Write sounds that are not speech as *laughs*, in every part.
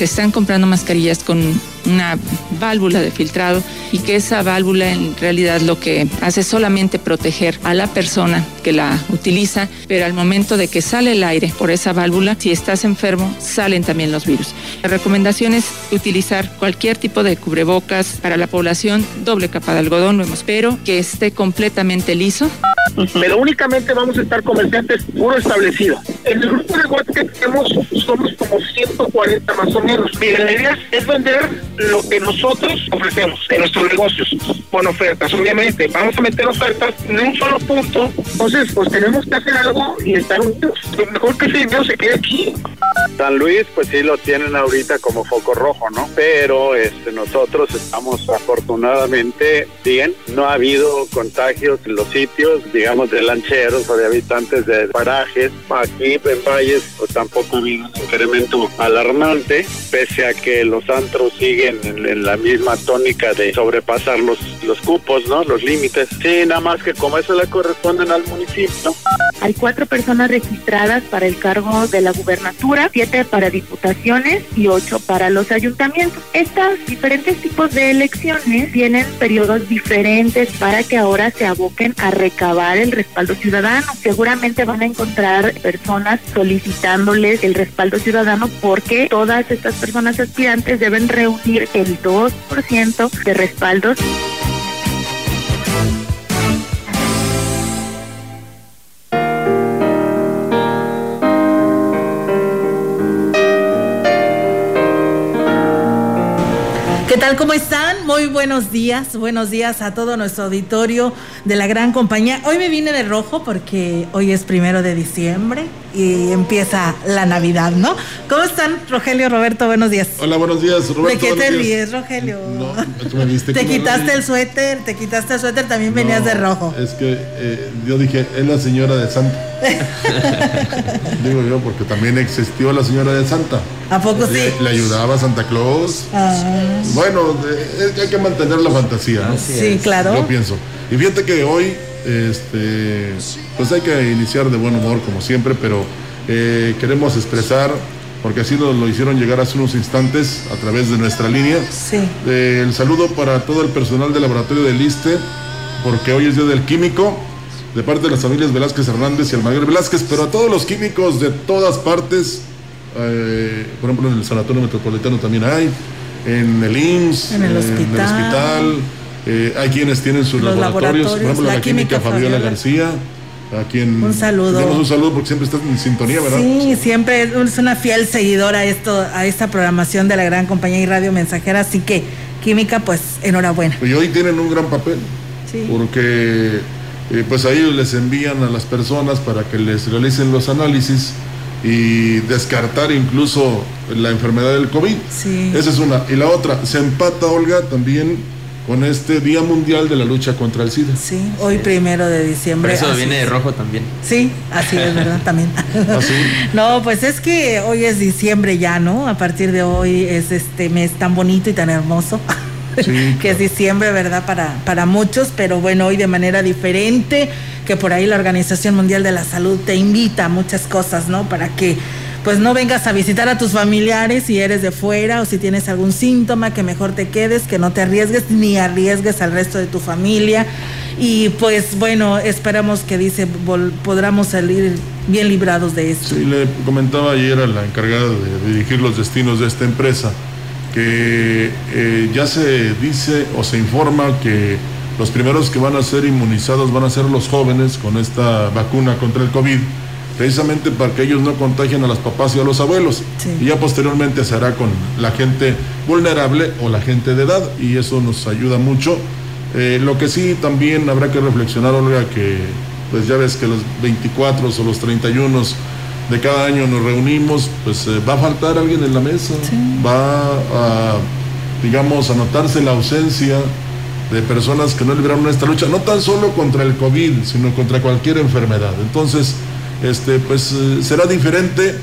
Se están comprando mascarillas con una válvula de filtrado y que esa válvula en realidad lo que hace es solamente proteger a la persona que la utiliza, pero al momento de que sale el aire por esa válvula, si estás enfermo, salen también los virus. La recomendación es utilizar cualquier tipo de cubrebocas para la población, doble capa de algodón, lo hemos, pero que esté completamente liso. Pero únicamente vamos a estar comerciantes puro establecido. En el grupo de WhatsApp que tenemos somos como 140 más o menos. Miren, la idea es vender lo que nosotros ofrecemos en nuestros negocios con ofertas. Obviamente, vamos a meter ofertas en un solo punto. Entonces, pues tenemos que hacer algo y estar unidos. Lo mejor que ese dinero se quede aquí. San Luis, pues sí lo tienen ahorita como foco rojo, ¿no? Pero este, nosotros estamos afortunadamente bien. No ha habido contagios en los sitios, digamos, de lancheros o de habitantes de parajes. Aquí en Valles, pues tampoco ha habido un incremento alarmante, pese a que los antros siguen en, la misma tónica de sobrepasar los, los cupos, ¿no? Los límites. Sí, nada más que como eso le corresponden al municipio. Hay cuatro personas registradas para el cargo de la gubernatura, siete para diputaciones y ocho para los ayuntamientos. Estos diferentes tipos de elecciones tienen periodos diferentes para que ahora se aboquen a recabar el respaldo ciudadano. Seguramente van a encontrar personas solicitándoles el respaldo ciudadano porque todas estas personas aspirantes deben reunir el 2% de respaldos. ¿Qué tal? ¿Cómo están? Muy buenos días. Buenos días a todo nuestro auditorio de la gran compañía. Hoy me vine de rojo porque hoy es primero de diciembre y empieza la Navidad, ¿no? ¿Cómo están, Rogelio, Roberto? Buenos días. Hola, buenos días, Roberto. ¿De qué te ríes, Rogelio? No, tú me viste *laughs* Te quitaste el suéter, te quitaste el suéter, también venías de rojo. Es que eh, yo dije, es la señora de Santa. *laughs* Digo yo, porque también existió la señora de Santa. ¿A poco sí? Le, ayudaba a Santa Claus. Ah. Bueno, hay que mantener la fantasía. ¿no? Sí, claro. Yo pienso. Y fíjate que hoy, este, pues hay que iniciar de buen humor como siempre, pero eh, queremos expresar, porque así lo, lo, hicieron llegar hace unos instantes a través de nuestra línea, sí. Eh, el saludo para todo el personal del laboratorio del ISTE, porque hoy es Día del Químico, de parte de las familias Velázquez Hernández y Almaguer Velázquez, pero a todos los químicos de todas partes, eh, por ejemplo en el Sanatorio Metropolitano también hay, en el IMSS, en el hospital. En el hospital eh, hay quienes tienen sus laboratorios, por ejemplo la, química, Fabiola, García, a quien un saludo. un saludo porque siempre estás en sintonía, ¿verdad? Sí, siempre es una fiel seguidora a esto, a esta programación de la gran compañía y radio mensajera, así que química, pues enhorabuena. Y hoy tienen un gran papel, sí. porque eh, pues ahí les envían a las personas para que les realicen los análisis y descartar incluso la enfermedad del COVID. Sí. Esa es una. Y la otra, se empata, Olga, también con este Día Mundial de la Lucha contra el SIDA. Sí, hoy primero de diciembre. Eso viene de rojo también. Sí, así es, ¿verdad? *laughs* También. ¿Así? *laughs* No, pues es que hoy es diciembre ya, ¿no? A partir de hoy es este mes tan bonito y tan hermoso. *laughs* Sí, que es diciembre, ¿verdad? Para, para muchos, pero bueno, hoy de manera diferente, que por ahí la Organización Mundial de la Salud te invita a muchas cosas, ¿no? Para que pues no vengas a visitar a tus familiares si eres de fuera o si tienes algún síntoma, que mejor te quedes, que no te arriesgues ni arriesgues al resto de tu familia. Y pues bueno, esperamos que dice, podamos salir bien librados de esto. Sí, le comentaba ayer a la encargada de dirigir los destinos de esta empresa que eh, ya se dice o se informa que los primeros que van a ser inmunizados van a ser los jóvenes con esta vacuna contra el COVID, precisamente para que ellos no contagien a los papás y a los abuelos. Y ya posteriormente se hará con la gente vulnerable o la gente de edad y eso nos ayuda mucho. Eh, lo que sí también habrá que reflexionar, Olga, que pues ya ves que los 24 o los 31 de cada año nos reunimos, pues eh, va a faltar alguien en la mesa, va a, digamos, a notarse la ausencia de personas que no libraron esta lucha, no tan solo contra el COVID, sino contra cualquier enfermedad. Entonces, este, pues eh, será diferente,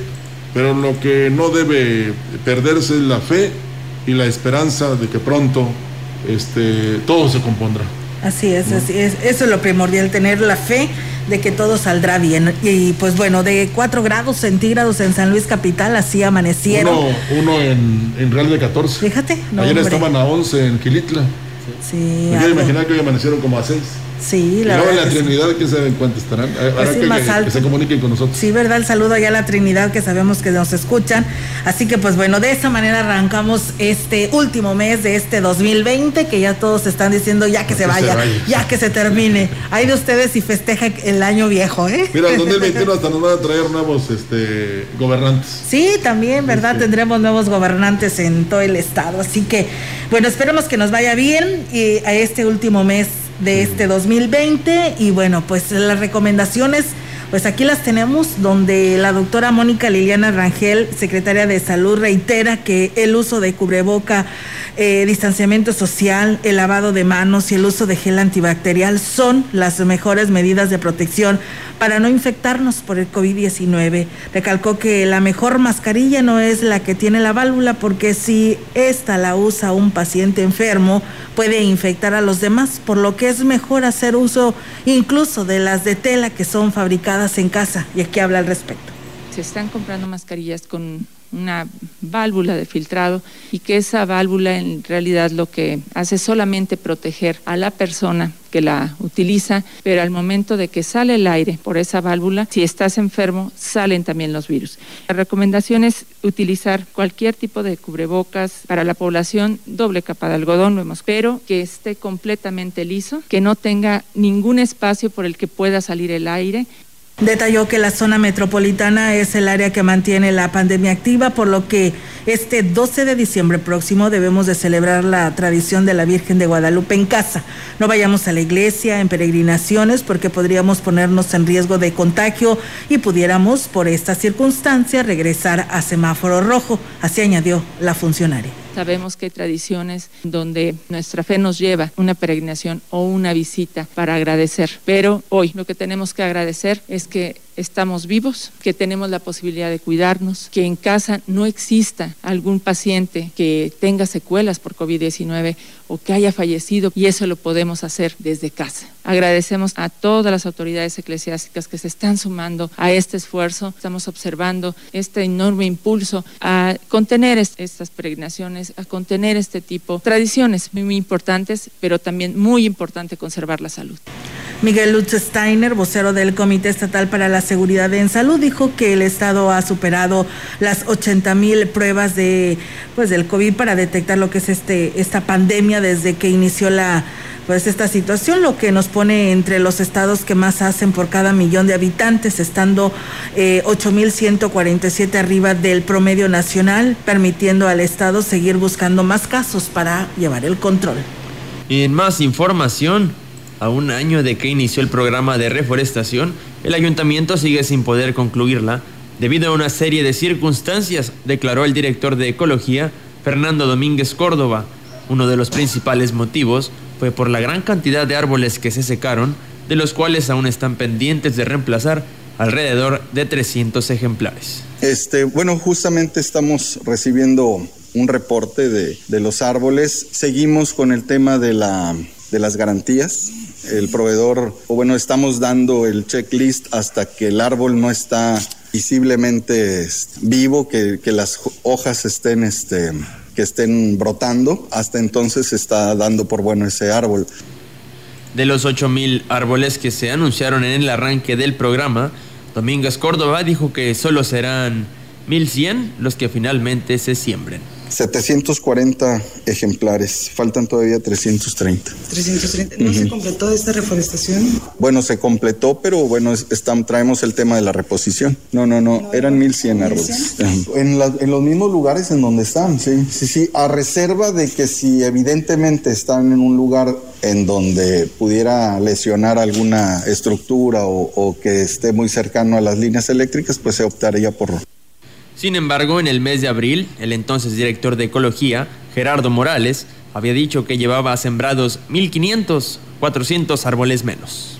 pero lo que no debe perderse es la fe y la esperanza de que pronto este, todo se compondrá. Así es, así es. Eso es lo primordial, tener la fe de que todo saldrá bien. Y pues bueno, de 4 grados centígrados en San Luis Capital, así amanecieron. Uno, en, en, Real de 14. Fíjate. Ayer estaban a 11 en Quilitla. Sí. Yo imaginar que hoy amanecieron como a 6. Sí, la verdad. la Trinidad, ¿quién sabe en cuánto estarán? Pues que, se comuniquen con nosotros. Sí, ¿verdad? El saludo allá a la Trinidad, que sabemos que nos escuchan. Así que, pues bueno, de esa manera arrancamos este último mes de este 2020, que ya todos están diciendo ya que, se, vaya, ya que se termine. Hay de ustedes y festeja el año viejo, ¿eh? Mira, el 2021 hasta nos van a traer nuevos este, gobernantes. Sí, también, ¿verdad? Tendremos nuevos gobernantes en todo el estado. Así que, bueno, esperemos que nos vaya bien y a este último mes de este 2020 y bueno, pues las recomendaciones, pues aquí las tenemos, donde la doctora Mónica Liliana Rangel, secretaria de Salud, reitera que el uso de cubreboca, eh, distanciamiento social, el lavado de manos y el uso de gel antibacterial son las mejores medidas de protección para no infectarnos por el COVID-19. Recalcó que la mejor mascarilla no es la que tiene la válvula porque si esta la usa un paciente enfermo puede infectar a los demás, por lo que es mejor hacer uso incluso de las de tela que son fabricadas en casa. Y aquí habla al respecto. Se están comprando mascarillas con una válvula de filtrado y que esa válvula en realidad lo que hace solamente proteger a la persona que la utiliza, pero al momento de que sale el aire por esa válvula, si estás enfermo, salen también los virus. La recomendación es utilizar cualquier tipo de cubrebocas para la población, doble capa de algodón, lo hemos, pero que esté completamente liso, que no tenga ningún espacio por el que pueda salir el aire Detalló que la zona metropolitana es el área que mantiene la pandemia activa, por lo que este 12 de diciembre próximo debemos de celebrar la tradición de la Virgen de Guadalupe en casa. No vayamos a la iglesia en peregrinaciones porque podríamos ponernos en riesgo de contagio y pudiéramos, por esta circunstancia, regresar a semáforo rojo. Así añadió la funcionaria. Sabemos que hay tradiciones donde nuestra fe nos lleva una peregrinación o una visita para agradecer, pero hoy lo que tenemos que agradecer es que estamos vivos, que tenemos la posibilidad de cuidarnos, que en casa no exista algún paciente que tenga secuelas por COVID-19 o que haya fallecido y eso lo podemos hacer desde casa. Agradecemos a todas las autoridades eclesiásticas que se están sumando a este esfuerzo. Estamos observando este enorme impulso a contener estas peregrinaciones, a contener este tipo de tradiciones muy, muy importantes, pero también muy importante conservar la salud. Miguel Lutz Steiner, vocero del Comité Estatal para la Seguridad en Salud, dijo que el Estado ha superado las 80 mil pruebas de, pues, del COVID para detectar lo que es este, esta pandemia desde que inició la, pues esta situación, lo que nos pone entre los estados que más hacen por cada millón de habitantes, estando eh, 8.147 arriba del promedio nacional, permitiendo al estado seguir buscando más casos para llevar el control. Y más información, a un año de que inició el programa de reforestación, el ayuntamiento sigue sin poder concluirla debido a una serie de circunstancias, declaró el director de Ecología, Fernando Domínguez Córdoba. Uno de los principales motivos fue por la gran cantidad de árboles que se secaron, de los cuales aún están pendientes de reemplazar alrededor de 300 ejemplares. Este, bueno, justamente estamos recibiendo un reporte de, de los árboles. Seguimos con el tema de, la, de las garantías el proveedor, o bueno, estamos dando el checklist hasta que el árbol no está visiblemente vivo, que, las hojas estén, este, que estén brotando, hasta entonces se está dando por bueno ese árbol. De los 8.000 árboles que se anunciaron en el arranque del programa, Domínguez Córdoba dijo que solo serán 1.100 los que finalmente se siembren. 740 ejemplares, faltan todavía 330. 330. ¿No se completó esta reforestación? Bueno, se completó, pero bueno, están, traemos el tema de la reposición. No, no, no, eran 1100 árboles. En, en los mismos lugares en donde están, sí, sí, sí, a reserva de que si evidentemente están en un lugar en donde pudiera lesionar alguna estructura o, o que esté muy cercano a las líneas eléctricas, pues se optaría por sin embargo, en el mes de abril, el entonces director de Ecología, Gerardo Morales, había dicho que llevaba sembrados 1.500, 400 árboles menos.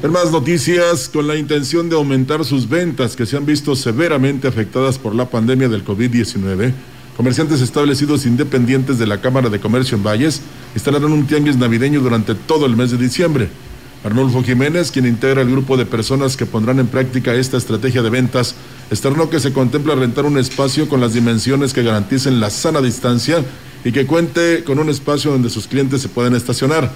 En más noticias, con la intención de aumentar sus ventas que se han visto severamente afectadas por la pandemia del COVID-19, comerciantes establecidos independientes de la Cámara de Comercio en Valles instalaron un tianguis navideño durante todo el mes de diciembre. Arnulfo Jiménez, quien integra el grupo de personas que pondrán en práctica esta estrategia de ventas, externó que se contempla rentar un espacio con las dimensiones que garanticen la sana distancia y que cuente con un espacio donde sus clientes se puedan estacionar.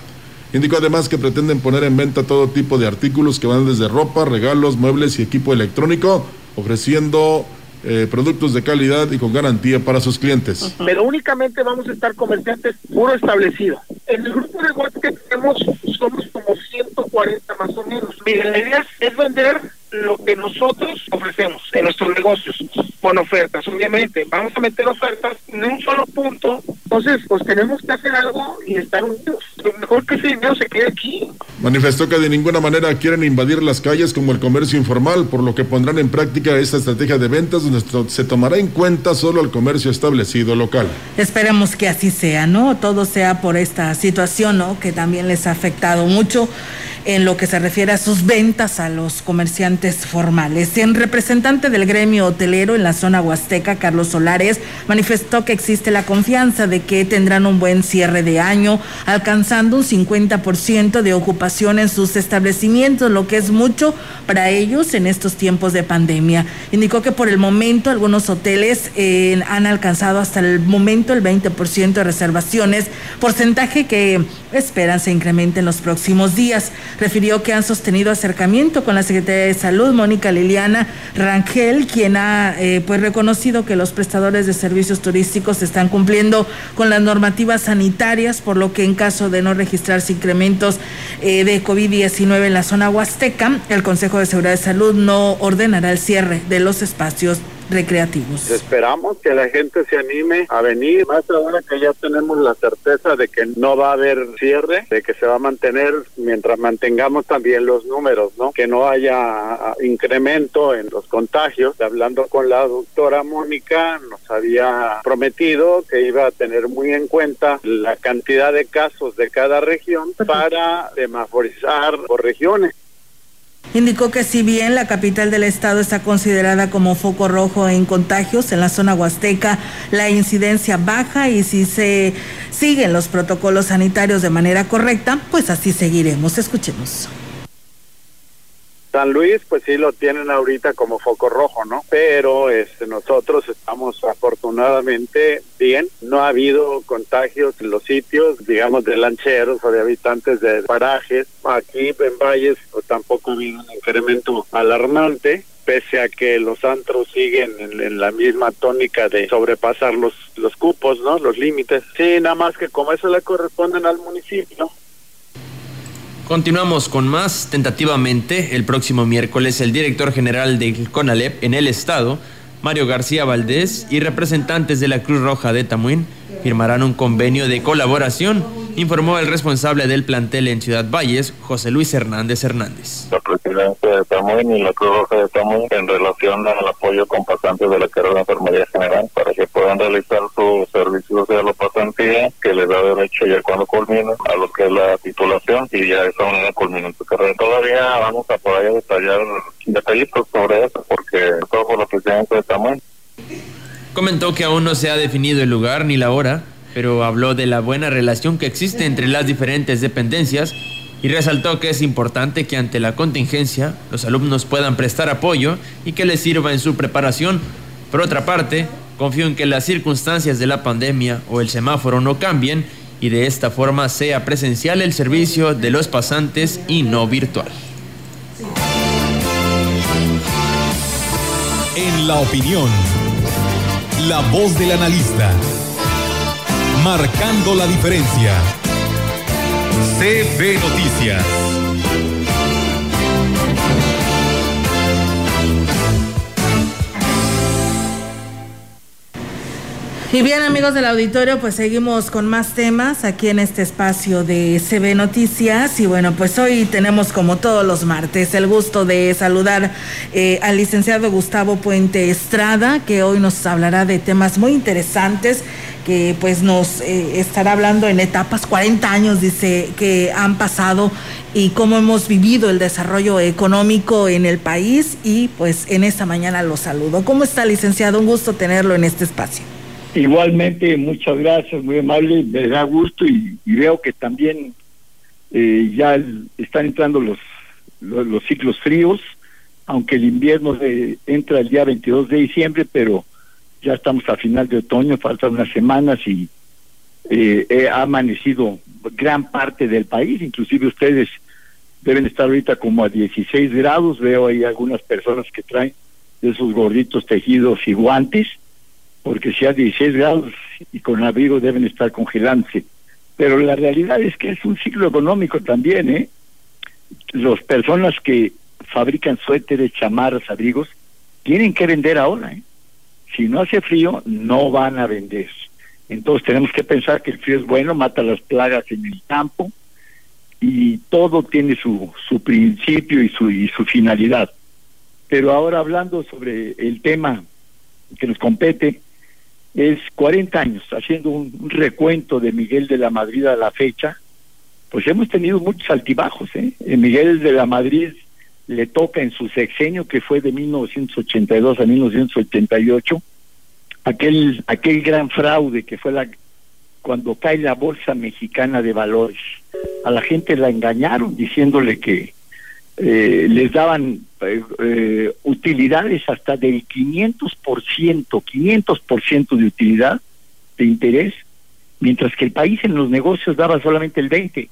Indicó además que pretenden poner en venta todo tipo de artículos que van desde ropa, regalos, muebles y equipo electrónico, ofreciendo eh, productos de calidad y con garantía para sus clientes. Pero únicamente vamos a estar comerciantes puro establecido. En el grupo de WhatsApp que tenemos somos como 140 más o menos. Mira, la idea es vender lo que nosotros ofrecemos en nuestros negocios con ofertas. Obviamente, vamos a meter ofertas en un solo punto. Entonces, pues tenemos que hacer algo y estar unidos. Lo mejor que ese dinero se quede aquí. Manifestó que de ninguna manera quieren invadir las calles como el comercio informal, por lo que pondrán en práctica esta estrategia de ventas donde se tomará en cuenta solo el comercio establecido local. Esperemos que así sea, ¿no? Todo sea por esta situación, ¿no? Que también les ha afectado mucho en lo que se refiere a sus ventas a los comerciantes formales. En representante del gremio hotelero en la zona huasteca, Carlos Solares, manifestó que existe la confianza de que tendrán un buen cierre de año, alcanzando un 50% de ocupación en sus establecimientos, lo que es mucho para ellos en estos tiempos de pandemia. Indicó que por el momento algunos hoteles eh, han alcanzado hasta el momento el 20% de reservaciones, porcentaje que esperan se incremente en los próximos días. Refirió que han sostenido acercamiento con la Secretaría de Salud, Mónica Liliana Rangel, quien ha eh, pues reconocido que los prestadores de servicios turísticos están cumpliendo con las normativas sanitarias, por lo que en caso de no registrarse incrementos eh, de COVID-19 en la zona huasteca, el Consejo de Seguridad de Salud no ordenará el cierre de los espacios recreativos. Esperamos que la gente se anime a venir, más ahora que ya tenemos la certeza de que no va a haber cierre, de que se va a mantener mientras mantengamos también los números, ¿no? Que no haya ah, incremento en los contagios. Hablando con la doctora Mónica, nos había prometido que iba a tener muy en cuenta la cantidad de casos de cada región para semaforizar por regiones. Indicó que si bien la capital del estado está considerada como foco rojo en contagios, en la zona huasteca la incidencia baja y si se siguen los protocolos sanitarios de manera correcta, pues así seguiremos. Escuchemos. San Luis, pues sí lo tienen ahorita como foco rojo, ¿no? Pero este, nosotros estamos afortunadamente bien. No ha habido contagios en los sitios, digamos, de lancheros o de habitantes de parajes. Aquí en Valles pues, tampoco ha habido un incremento alarmante pese a que los antros siguen en, en, la misma tónica de sobrepasar los, los cupos, ¿no? Los límites. Sí, nada más que como eso le corresponden al municipio, Continuamos con más. Tentativamente, el próximo miércoles, el director general del CONALEP en el estado, Mario García Valdés, y representantes de la Cruz Roja de Tamuín firmarán un convenio de colaboración informó el responsable del plantel en Ciudad Valles, José Luis Hernández Hernández. La presidencia de Tamuín y la Cruz Roja de Tamuín en relación al apoyo con pasantes de la carrera de enfermería general para que puedan realizar su servicio de la pasantía que les da derecho ya cuando culmina a lo que es la titulación y ya esa manera culmina su carrera. Todavía vamos a poder detallar detallitos sobre eso porque todo por la presidencia de Tamuín. Comentó que aún no se ha definido el lugar ni la hora pero habló de la buena relación que existe entre las diferentes dependencias y resaltó que es importante que ante la contingencia los alumnos puedan prestar apoyo y que les sirva en su preparación. Por otra parte, confío en que las circunstancias de la pandemia o el semáforo no cambien y de esta forma sea presencial el servicio de los pasantes y no virtual. En la opinión, la voz del analista. Marcando la diferencia. CB Noticias. Y bien amigos del auditorio, pues seguimos con más temas aquí en este espacio de CB Noticias. Y bueno, pues hoy tenemos como todos los martes el gusto de saludar eh, al licenciado Gustavo Puente Estrada, que hoy nos hablará de temas muy interesantes que pues nos eh, estará hablando en etapas, 40 años dice que han pasado y cómo hemos vivido el desarrollo económico en el país y pues en esta mañana lo saludo. ¿Cómo está licenciado? Un gusto tenerlo en este espacio. Igualmente, muchas gracias, muy amable, me da gusto y, veo que también eh, ya están entrando los, los, ciclos fríos, aunque el invierno entra el día 22 de diciembre, pero ya estamos a final de otoño, faltan unas semanas y eh, ha amanecido gran parte del país, inclusive ustedes deben estar ahorita como a 16 grados, veo ahí algunas personas que traen esos gorditos tejidos y guantes, porque si a 16 grados y con abrigo deben estar congelándose. Pero la realidad es que es un ciclo económico también, ¿eh? Las personas que fabrican suéteres, chamarras, abrigos, tienen que vender ahora, ¿eh? Si no hace frío, no van a vender. Entonces tenemos que pensar que el frío es bueno, mata las plagas en el campo y todo tiene su, su principio y su, y su finalidad. Pero ahora hablando sobre el tema que nos compete, es 40 años, haciendo un, recuento de Miguel de la Madrid a la fecha, pues hemos tenido muchos altibajos. ¿eh? Miguel de la Madrid le toca en su sexenio, que fue de 1982 a 1988, aquel, aquel gran fraude que fue la cuando cae la Bolsa Mexicana de Valores. A la gente la engañaron diciéndole que eh, les daban eh, eh, utilidades hasta del 500%, 500% de utilidad de interés, mientras que el país en los negocios daba solamente el 20%.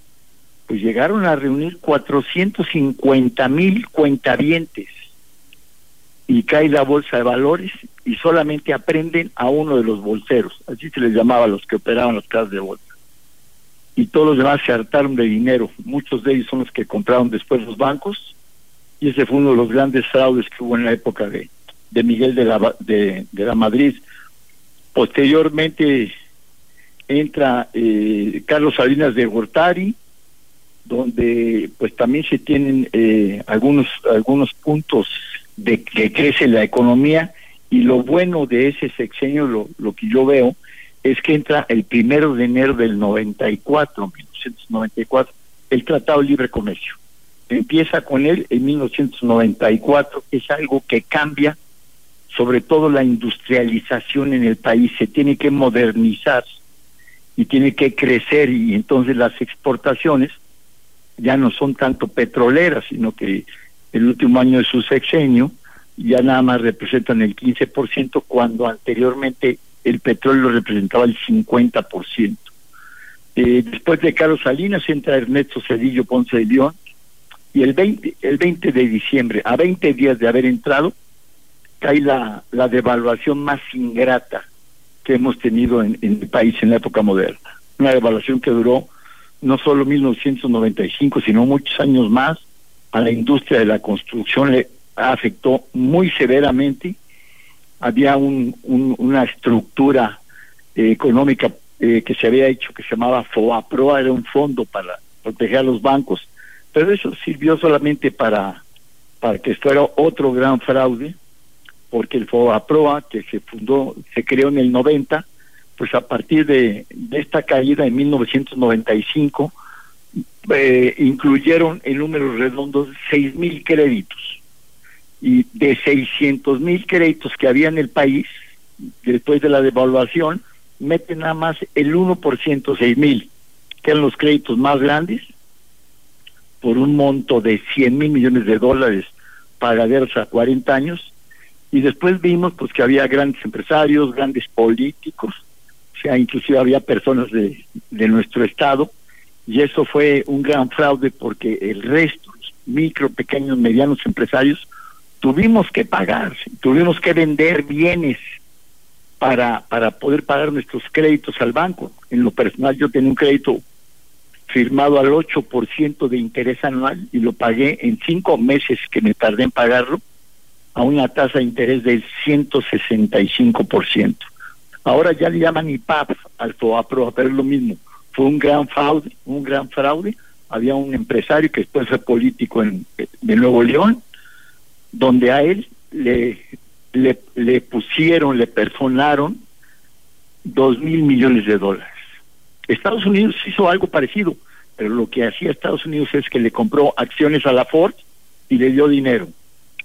Pues llegaron a reunir 450 mil cuentavientes y cae la bolsa de valores y solamente aprenden a uno de los bolseros, así se les llamaba a los que operaban las casas de bolsa y todos los demás se hartaron de dinero. Muchos de ellos son los que compraron después los bancos y ese fue uno de los grandes fraudes que hubo en la época de, de Miguel de la, de, la Madrid. Posteriormente entra eh, Carlos Salinas de Gortari, donde pues también se tienen eh, algunos algunos puntos de que crece la economía y lo bueno de ese sexenio lo, lo que yo veo es que entra el primero de enero del 94, 1994, el Tratado de Libre Comercio. Empieza con él en 1994, es algo que cambia sobre todo la industrialización en el país, se tiene que modernizar y tiene que crecer y entonces las exportaciones ya no son tanto petroleras, sino que el último año de su sexenio ya nada más representan el 15% cuando anteriormente el petróleo representaba el 50%. Eh, después de Carlos Salinas entra Ernesto Cedillo Ponce de León y el 20, el 20 de diciembre, a 20 días de haber entrado, cae la, la devaluación más ingrata que hemos tenido en, el país en la época moderna. Una devaluación que duró no solo 1995, sino muchos años más. A la industria de la construcción le afectó muy severamente había un, una estructura eh, económica eh, que se había hecho que se llamaba FOAPROA, era un fondo para proteger a los bancos, pero eso sirvió solamente para, para que esto era otro gran fraude, porque el FOAPROA, que se fundó, se creó en el 90, pues a partir de, esta caída en 1995, eh, incluyeron en números redondos mil créditos y de 600 mil créditos que había en el país, después de la devaluación, meten nada más el 1%, 6 mil, que eran los créditos más grandes, por un monto de 100 mil millones de dólares pagaderos a 40 años, y después vimos pues que había grandes empresarios, grandes políticos, o sea, inclusive había personas de, de nuestro estado, y eso fue un gran fraude porque el resto, micro, pequeños, medianos empresarios, tuvimos que pagar, tuvimos que vender bienes para, para poder pagar nuestros créditos al banco. En lo personal yo tenía un crédito firmado al 8% de interés anual y lo pagué en cinco meses que me tardé en pagarlo a una tasa de interés del 165%. Ahora ya le llaman IPAP al FOAPRO, pero es lo mismo. Fue un gran fraude, un gran fraude. Había un empresario que después fue político en, de Nuevo León, donde a él le, le, pusieron, le personaron dos mil millones de dólares. Estados Unidos hizo algo parecido, pero lo que hacía Estados Unidos es que le compró acciones a la Ford y le dio dinero.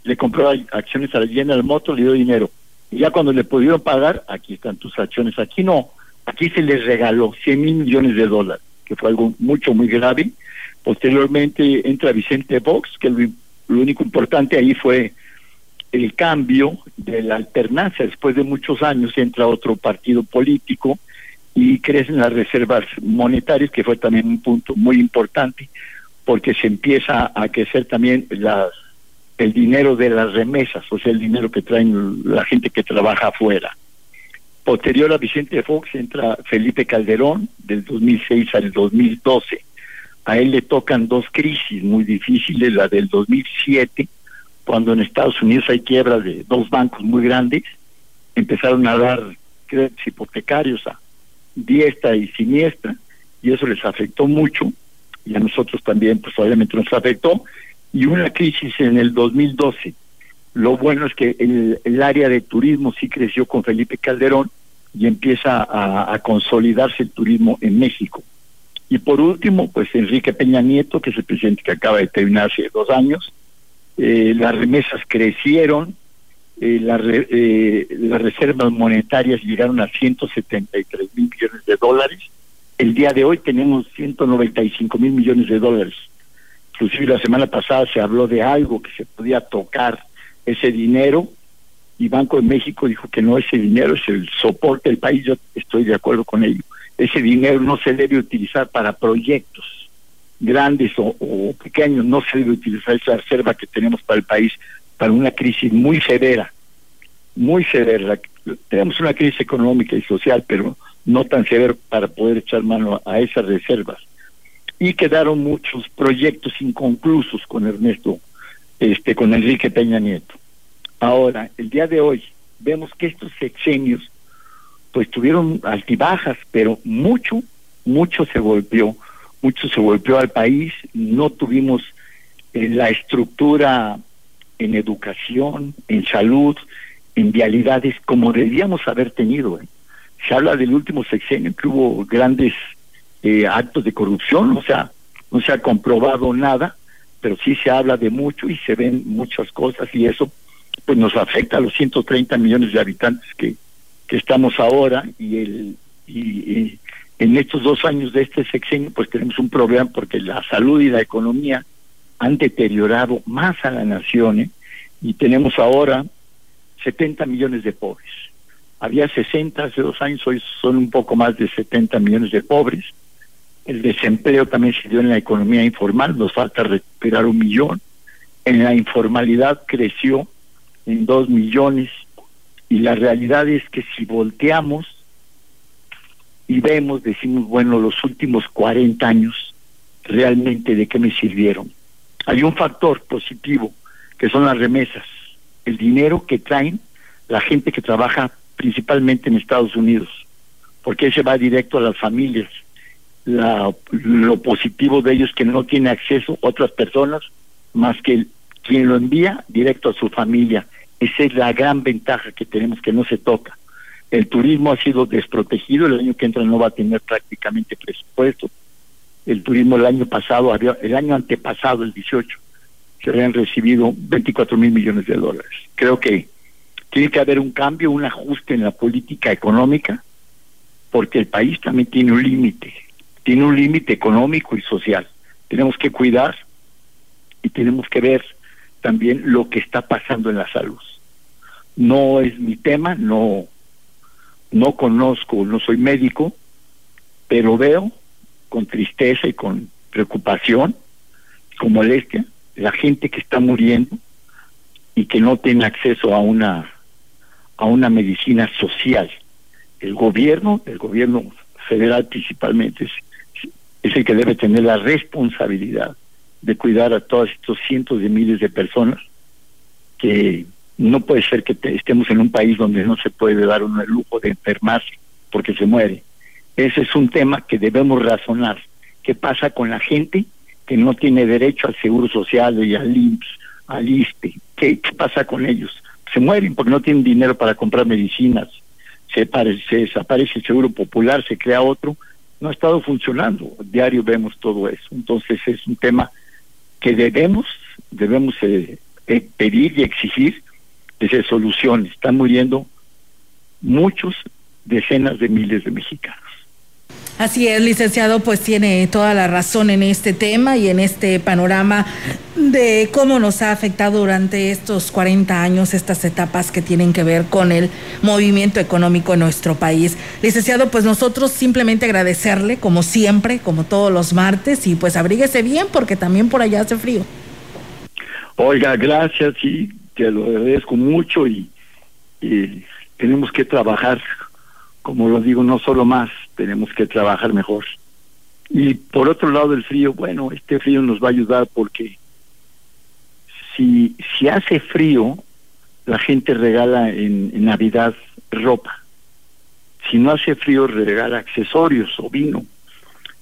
Le compró acciones a la General Motors, le dio dinero. Y ya cuando le pudieron pagar, aquí están tus acciones. Aquí no, aquí se les regaló 100 mil millones de dólares, que fue algo mucho, muy grave. Posteriormente entra Vicente Vox, que lo, lo único importante ahí fue el cambio de la alternancia. Después de muchos años entra otro partido político y crecen las reservas monetarias, que fue también un punto muy importante, porque se empieza a crecer también el dinero de las remesas, o sea, el dinero que traen la gente que trabaja afuera. Posterior a Vicente Fox entra Felipe Calderón, del 2006 al 2012. A él le tocan dos crisis muy difíciles, la del 2007, cuando en Estados Unidos hay quiebras de dos bancos muy grandes, empezaron a dar créditos hipotecarios a diestra y siniestra, y eso les afectó mucho, y a nosotros también, pues obviamente nos afectó, y una crisis en el 2012. Lo bueno es que el, área de turismo sí creció con Felipe Calderón y empieza a, consolidarse el turismo en México. Y por último, pues Enrique Peña Nieto, que es el presidente que acaba de terminar hace dos años, eh, las remesas crecieron, eh, re, eh, las reservas monetarias llegaron a 173 mil millones de dólares. El día de hoy tenemos 195 mil millones de dólares Inclusive la semana pasada se habló de algo que se podía tocar ese dinero y Banco de México dijo que no ese dinero es el soporte del país, yo estoy de acuerdo con ello. Ese dinero no se debe utilizar para proyectos grandes o, pequeños, no se debe utilizar esa reserva que tenemos para el país para una crisis muy severa, muy severa. Tenemos una crisis económica y social, pero no tan severa para poder echar mano a esas reservas y quedaron muchos proyectos inconclusos con Ernesto, este, con Enrique Peña Nieto. Ahora, el día de hoy, vemos que estos sexenios, pues tuvieron altibajas, pero mucho, mucho se golpeó, mucho se golpeó al país, no tuvimos eh, la estructura en educación, en salud, en vialidades como debíamos haber tenido. ¿eh? Se habla del último sexenio que hubo grandes eh, actos de corrupción, o sea, no se ha comprobado nada, pero sí se habla de mucho y se ven muchas cosas y eso pues nos afecta a los 130 millones de habitantes que, que estamos ahora y el y, en estos dos años de este sexenio pues tenemos un problema porque la salud y la economía han deteriorado más a la nación ¿eh? y tenemos ahora 70 millones de pobres. Había 60 hace dos años, hoy son un poco más de 70 millones de pobres el desempleo también se dio en la economía informal, nos falta recuperar un millón. En la informalidad creció en dos millones y la realidad es que si volteamos y vemos, decimos, bueno, los últimos 40 años, realmente de qué me sirvieron. Hay un factor positivo, que son las remesas, el dinero que traen la gente que trabaja principalmente en Estados Unidos, porque ese va directo a las familias la, lo positivo de ellos que no tiene acceso a otras personas más que quien lo envía directo a su familia. Esa es la gran ventaja que tenemos que no se toca. El turismo ha sido desprotegido, el año que entra no va a tener prácticamente presupuesto. El turismo el año pasado, había, el año antepasado, el 18, se habían recibido 24 mil millones de dólares. Creo que tiene que haber un cambio, un ajuste en la política económica, porque el país también tiene un límite tiene un límite económico y social. Tenemos que cuidar y tenemos que ver también lo que está pasando en la salud. No es mi tema, no, no conozco, no soy médico, pero veo con tristeza y con preocupación, con molestia, la gente que está muriendo y que no tiene acceso a una a una medicina social, el gobierno, el gobierno federal principalmente, es, es el que debe tener la responsabilidad de cuidar a todos estos cientos de miles de personas que no puede ser que estemos en un país donde no se puede dar un lujo de enfermarse porque se muere. Ese es un tema que debemos razonar. ¿Qué pasa con la gente que no tiene derecho al seguro social y al IMSS, al ISPE? ¿Qué, pasa con ellos? Se mueren porque no tienen dinero para comprar medicinas. Se, se desaparece el seguro popular, se crea otro. No ha estado funcionando. Diario vemos todo eso. Entonces es un tema que debemos, debemos eh, eh, pedir y exigir de soluciones. Están muriendo muchos, decenas de miles de mexicanos. Así es, licenciado, pues tiene toda la razón en este tema y en este panorama de cómo nos ha afectado durante estos 40 años estas etapas que tienen que ver con el movimiento económico en nuestro país. Licenciado, pues nosotros simplemente agradecerle, como siempre, como todos los martes, y pues abríguese bien porque también por allá hace frío. Oiga, gracias y te lo agradezco mucho y, tenemos que trabajar, como lo digo, no solo más, tenemos que trabajar mejor. Y por otro lado del frío, bueno, este frío nos va a ayudar porque si, si hace frío, la gente regala en, en Navidad ropa. Si no hace frío, regala accesorios o vino.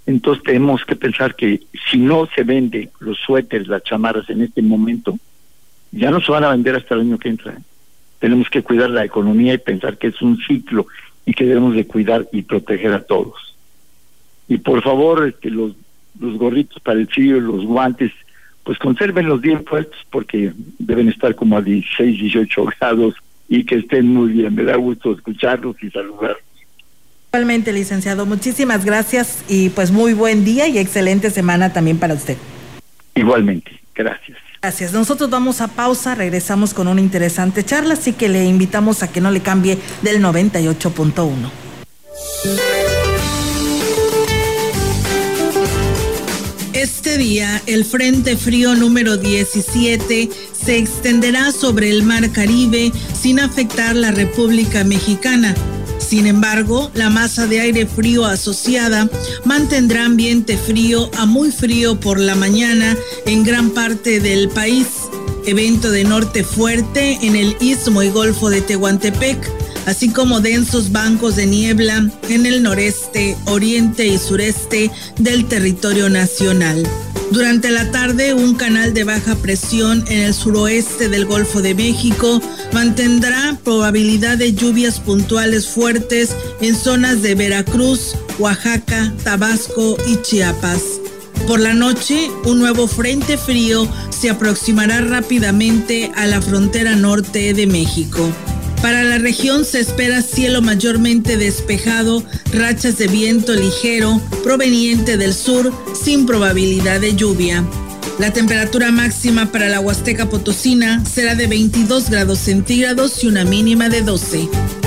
Entonces tenemos que pensar que si no se vende los suéteres, las chamarras en este momento, ya no se van a vender hasta el año que entra. ¿eh? Tenemos que cuidar la economía y pensar que es un ciclo y que debemos de cuidar y proteger a todos. Y por favor, este, los, los gorritos para el frío, los guantes, pues consérvenlos bien puestos porque deben estar como a 16, 18 grados y que estén muy bien. Me da gusto escucharlos y saludarlos. Igualmente, licenciado, muchísimas gracias y pues muy buen día y excelente semana también para usted. Igualmente, gracias. Gracias. Nosotros vamos a pausa, regresamos con una interesante charla, así que le invitamos a que no le cambie del 98.1. Este día, el Frente Frío número 17 se extenderá sobre el Mar Caribe sin afectar la República Mexicana. Sin embargo, la masa de aire frío asociada mantendrá ambiente frío a muy frío por la mañana en gran parte del país. Evento de norte fuerte en el istmo y golfo de Tehuantepec, así como densos bancos de niebla en el noreste, oriente y sureste del territorio nacional. Durante la tarde, un canal de baja presión en el suroeste del Golfo de México mantendrá probabilidad de lluvias puntuales fuertes en zonas de Veracruz, Oaxaca, Tabasco y Chiapas. Por la noche, un nuevo frente frío se aproximará rápidamente a la frontera norte de México. Para la región se espera cielo mayormente despejado, rachas de viento ligero proveniente del sur sin probabilidad de lluvia. La temperatura máxima para la Huasteca Potosina será de 22 grados centígrados y una mínima de 12.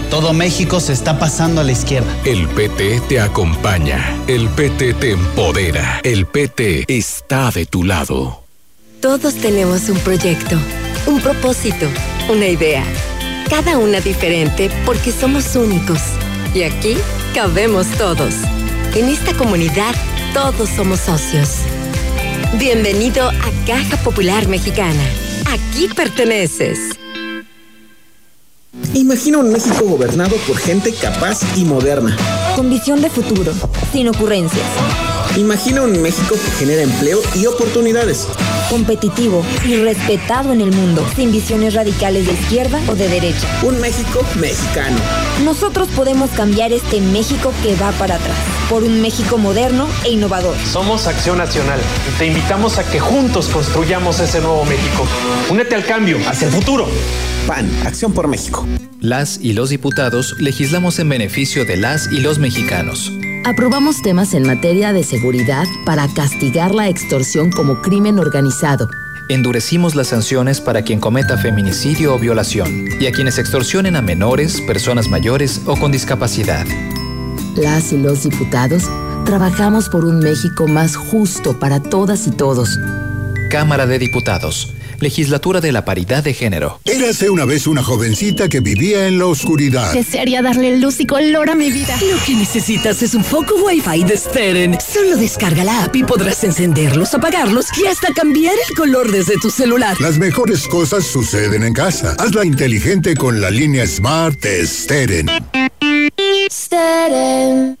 Todo México se está pasando a la izquierda. El PT te acompaña. El PT te empodera. El PT está de tu lado. Todos tenemos un proyecto, un propósito, una idea. Cada una diferente porque somos únicos. Y aquí cabemos todos. En esta comunidad todos somos socios. Bienvenido a Caja Popular Mexicana. Aquí perteneces. Imagina un México gobernado por gente capaz y moderna con visión de futuro, sin ocurrencias. Imagina un México que genera empleo y oportunidades. Competitivo y respetado en el mundo, sin visiones radicales de izquierda o de derecha. Un México mexicano. Nosotros podemos cambiar este México que va para atrás, por un México moderno e innovador. Somos Acción Nacional y te invitamos a que juntos construyamos ese nuevo México. Únete al cambio, hacia el futuro. PAN, Acción por México. Las y los diputados legislamos en beneficio de las y los mexicanos. Aprobamos temas en materia de seguridad para castigar la extorsión como crimen organizado. Endurecimos las sanciones para quien cometa feminicidio o violación y a quienes extorsionen a menores, personas mayores o con discapacidad. Las y los diputados trabajamos por un México más justo para todas y todos. Cámara de Diputados. Legislatura de la Paridad de Género. Érase una vez una jovencita que vivía en la oscuridad. Desearía darle luz y color a mi vida. Lo que necesitas es un foco Wi-Fi de Steren. Solo descarga la app y podrás encenderlos, apagarlos y hasta cambiar el color desde tu celular. Las mejores cosas suceden en casa. Hazla inteligente con la línea Smart de Steren. Steren.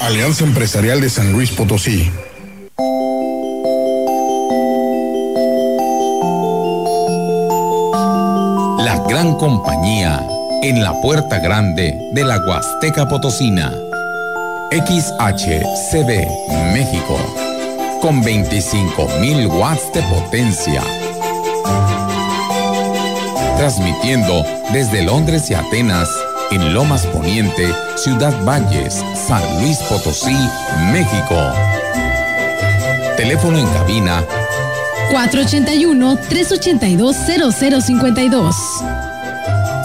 Alianza Empresarial de San Luis Potosí. La gran compañía en la puerta grande de la Huasteca Potosina. XHCB México. Con 25.000 watts de potencia. Transmitiendo desde Londres y Atenas en Lomas Poniente, Ciudad Valles, San Luis Potosí, México. Teléfono en cabina 481-382-0052.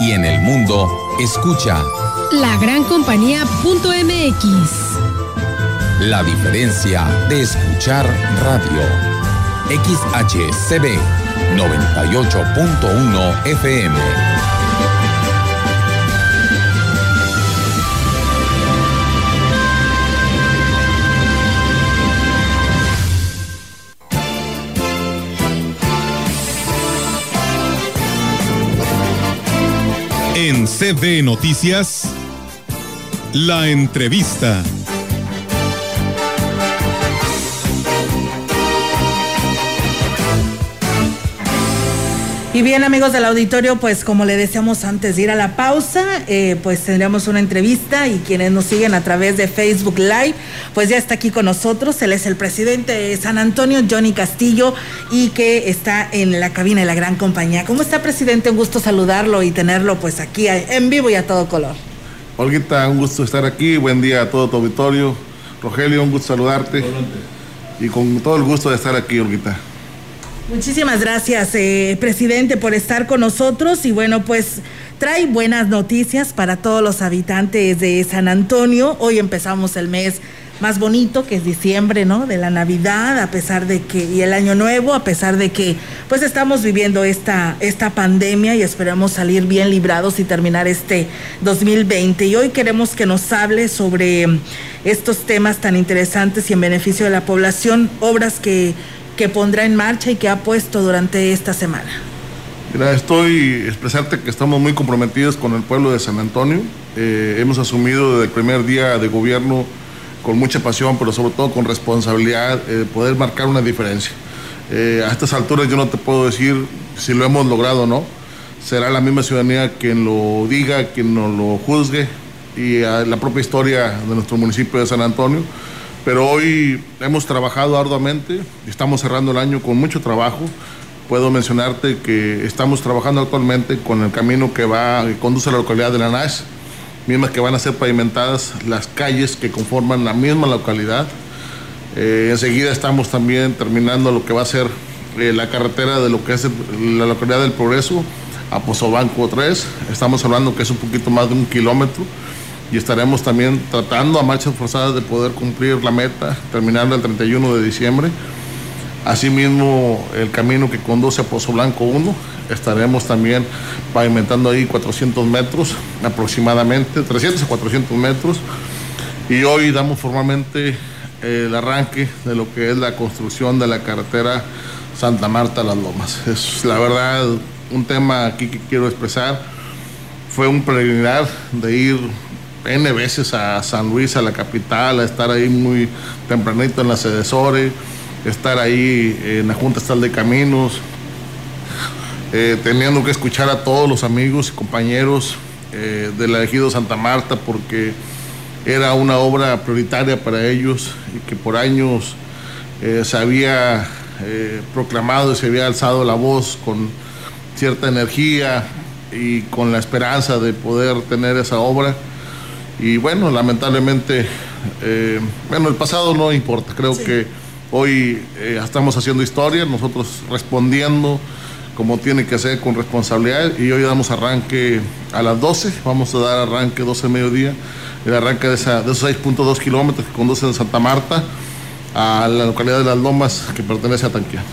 Y en el mundo, escucha La Gran Compañía.mx. La diferencia de escuchar radio. XHCB 98.1 FM. En CB Noticias, la entrevista. Y bien amigos del auditorio, pues como le decíamos antes de ir a la pausa, eh, pues tendríamos una entrevista y quienes nos siguen a través de Facebook Live, pues ya está aquí con nosotros, él es el presidente de San Antonio, Johnny Castillo, y que está en la cabina de la gran compañía. ¿Cómo está presidente? Un gusto saludarlo y tenerlo pues aquí en vivo y a todo color. Olguita, un gusto estar aquí, buen día a todo tu auditorio. Rogelio, un gusto saludarte. Y con todo el gusto de estar aquí, Olguita. Muchísimas gracias, eh, presidente, por estar con nosotros. Y bueno, pues trae buenas noticias para todos los habitantes de San Antonio. Hoy empezamos el mes más bonito que es diciembre, ¿no? De la Navidad, a pesar de que, y el Año Nuevo, a pesar de que, pues estamos viviendo esta, esta pandemia y esperamos salir bien librados y terminar este 2020. Y hoy queremos que nos hable sobre estos temas tan interesantes y en beneficio de la población, obras que que pondrá en marcha y que ha puesto durante esta semana. Mira, estoy expresarte que estamos muy comprometidos con el pueblo de San Antonio. Eh, hemos asumido desde el primer día de gobierno con mucha pasión, pero sobre todo con responsabilidad, eh, poder marcar una diferencia. Eh, a estas alturas yo no te puedo decir si lo hemos logrado o no. Será la misma ciudadanía quien lo diga, quien nos lo juzgue, y a la propia historia de nuestro municipio de San Antonio. Pero hoy hemos trabajado arduamente, estamos cerrando el año con mucho trabajo. Puedo mencionarte que estamos trabajando actualmente con el camino que va, que conduce a la localidad de La Nash, mismas que van a ser pavimentadas las calles que conforman la misma localidad. Eh, enseguida estamos también terminando lo que va a ser eh, la carretera de lo que es la localidad del Progreso a Pozobanco 3. Estamos hablando que es un poquito más de un kilómetro y estaremos también tratando a marchas forzadas de poder cumplir la meta, terminando el 31 de diciembre. Asimismo, el camino que conduce a Pozo Blanco 1, estaremos también pavimentando ahí 400 metros aproximadamente, 300 a 400 metros. Y hoy damos formalmente eh, el arranque de lo que es la construcción de la carretera Santa Marta Las Lomas. Es la verdad un tema aquí que quiero expresar. Fue un peregrinar de ir N veces a San Luis, a la capital, a estar ahí muy tempranito en la Sedesore, estar ahí en la Junta Estatal de Caminos, eh, teniendo que escuchar a todos los amigos y compañeros eh, del ejido Santa Marta porque era una obra prioritaria para ellos y que por años eh, se había eh, proclamado y se había alzado la voz con cierta energía y con la esperanza de poder tener esa obra. Y bueno, lamentablemente, bueno, el pasado no importa, creo que hoy eh, estamos haciendo historia, nosotros respondiendo como tiene que ser con responsabilidad y hoy damos arranque a las 12, vamos a dar arranque 12 de mediodía, el arranque de, esa- esos 6.2 kilómetros que conducen de Santa Marta a la localidad de Las Lomas que pertenece a Tanquián.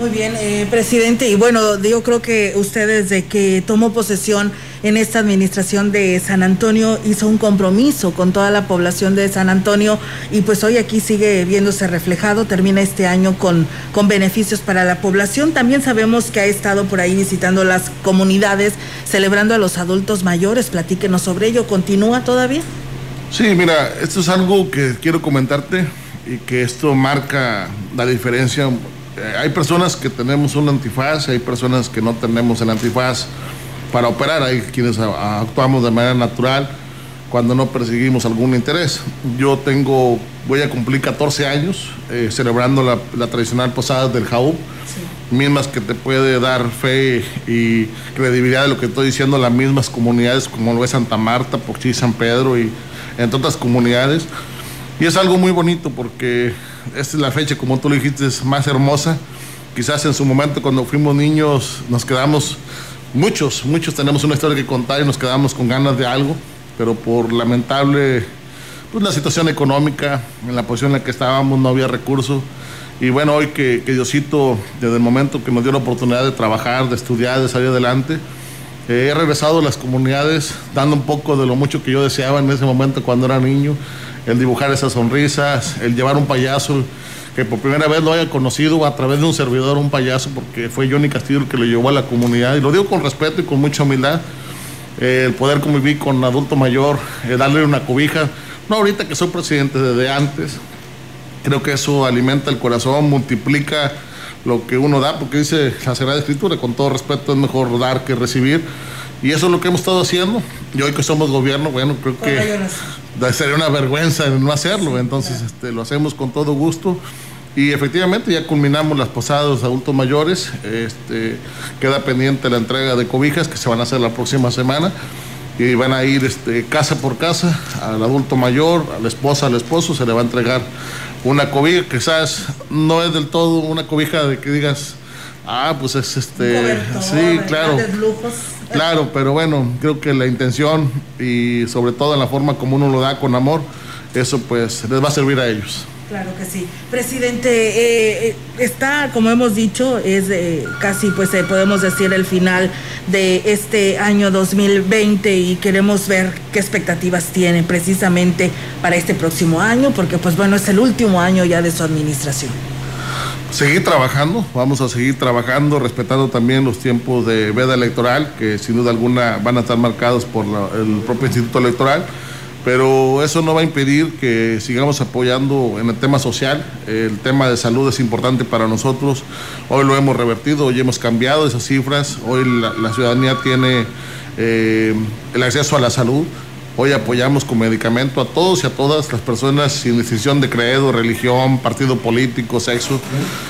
Muy bien, eh, presidente, y bueno, yo creo que usted desde que tomó posesión en esta administración de San Antonio hizo un compromiso con toda la población de San Antonio y pues hoy aquí sigue viéndose reflejado, termina este año con, con beneficios para la población. También sabemos que ha estado por ahí visitando las comunidades, celebrando a los adultos mayores, platíquenos sobre ello, ¿continúa todavía? Sí, mira, esto es algo que quiero comentarte y que esto marca la diferencia. Eh, hay personas que tenemos un antifaz, hay personas que no tenemos el antifaz para operar, hay quienes actuamos de manera natural cuando no perseguimos algún interés. Yo tengo, voy a cumplir 14 años eh, celebrando la, la tradicional posada del Jaú, mismas que te puede dar fe y credibilidad de lo que estoy diciendo las mismas comunidades como lo es Santa Marta, Pochí, San Pedro y entre otras comunidades. Y es algo muy bonito porque esta es la fecha, como tú lo dijiste, es más hermosa. Quizás en su momento cuando fuimos niños nos quedamos, muchos, muchos tenemos una historia que contar y nos quedamos con ganas de algo, pero por lamentable, pues la situación económica, en la posición en la que estábamos no había recursos. Y bueno, hoy que, que Diosito, desde el momento que nos dio la oportunidad de trabajar, de estudiar, de salir adelante, eh, he regresado a las comunidades dando un poco de lo mucho que yo deseaba en ese momento cuando era niño, el dibujar esas sonrisas, el llevar un payaso, que por primera vez lo haya conocido a través de un servidor, un payaso, porque fue Johnny Castillo el que lo llevó a la comunidad, y lo digo con respeto y con mucha humildad, eh, el poder convivir con adulto mayor, eh, darle una cobija, no ahorita que soy presidente, desde antes, creo que eso alimenta el corazón, multiplica lo que uno da, porque dice la Sagrada Escritura, con todo respeto es mejor dar que recibir. Y eso es lo que hemos estado haciendo. Y hoy que somos gobierno, bueno, creo que sería una vergüenza en no hacerlo. Entonces, este, lo hacemos con todo gusto. Y efectivamente ya culminamos las posadas de adultos mayores. Este, queda pendiente la entrega de cobijas que se van a hacer la próxima semana. Y van a ir este, casa por casa al adulto mayor, a la esposa, al esposo, se le va a entregar una cobija, quizás no es del todo una cobija de que digas, ah, pues es este, sí, claro, lujos. Claro, pero bueno, creo que la intención y sobre todo en la forma como uno lo da con amor, eso pues les va a servir a ellos. Claro que sí. Presidente, eh, eh, está, como hemos dicho, es eh, casi, pues eh, podemos decir, el final de este año 2020 y queremos ver qué expectativas tiene precisamente para este próximo año, porque pues bueno, es el último año ya de su administración. Seguir trabajando, vamos a seguir trabajando, respetando también los tiempos de veda electoral, que sin duda alguna van a estar marcados por el propio Instituto Electoral, pero eso no va a impedir que sigamos apoyando en el tema social. El tema de salud es importante para nosotros. Hoy lo hemos revertido, hoy hemos cambiado esas cifras. Hoy la, la ciudadanía tiene eh, el acceso a la salud. Hoy apoyamos con medicamento a todos y a todas las personas sin decisión de credo, religión, partido político, sexo.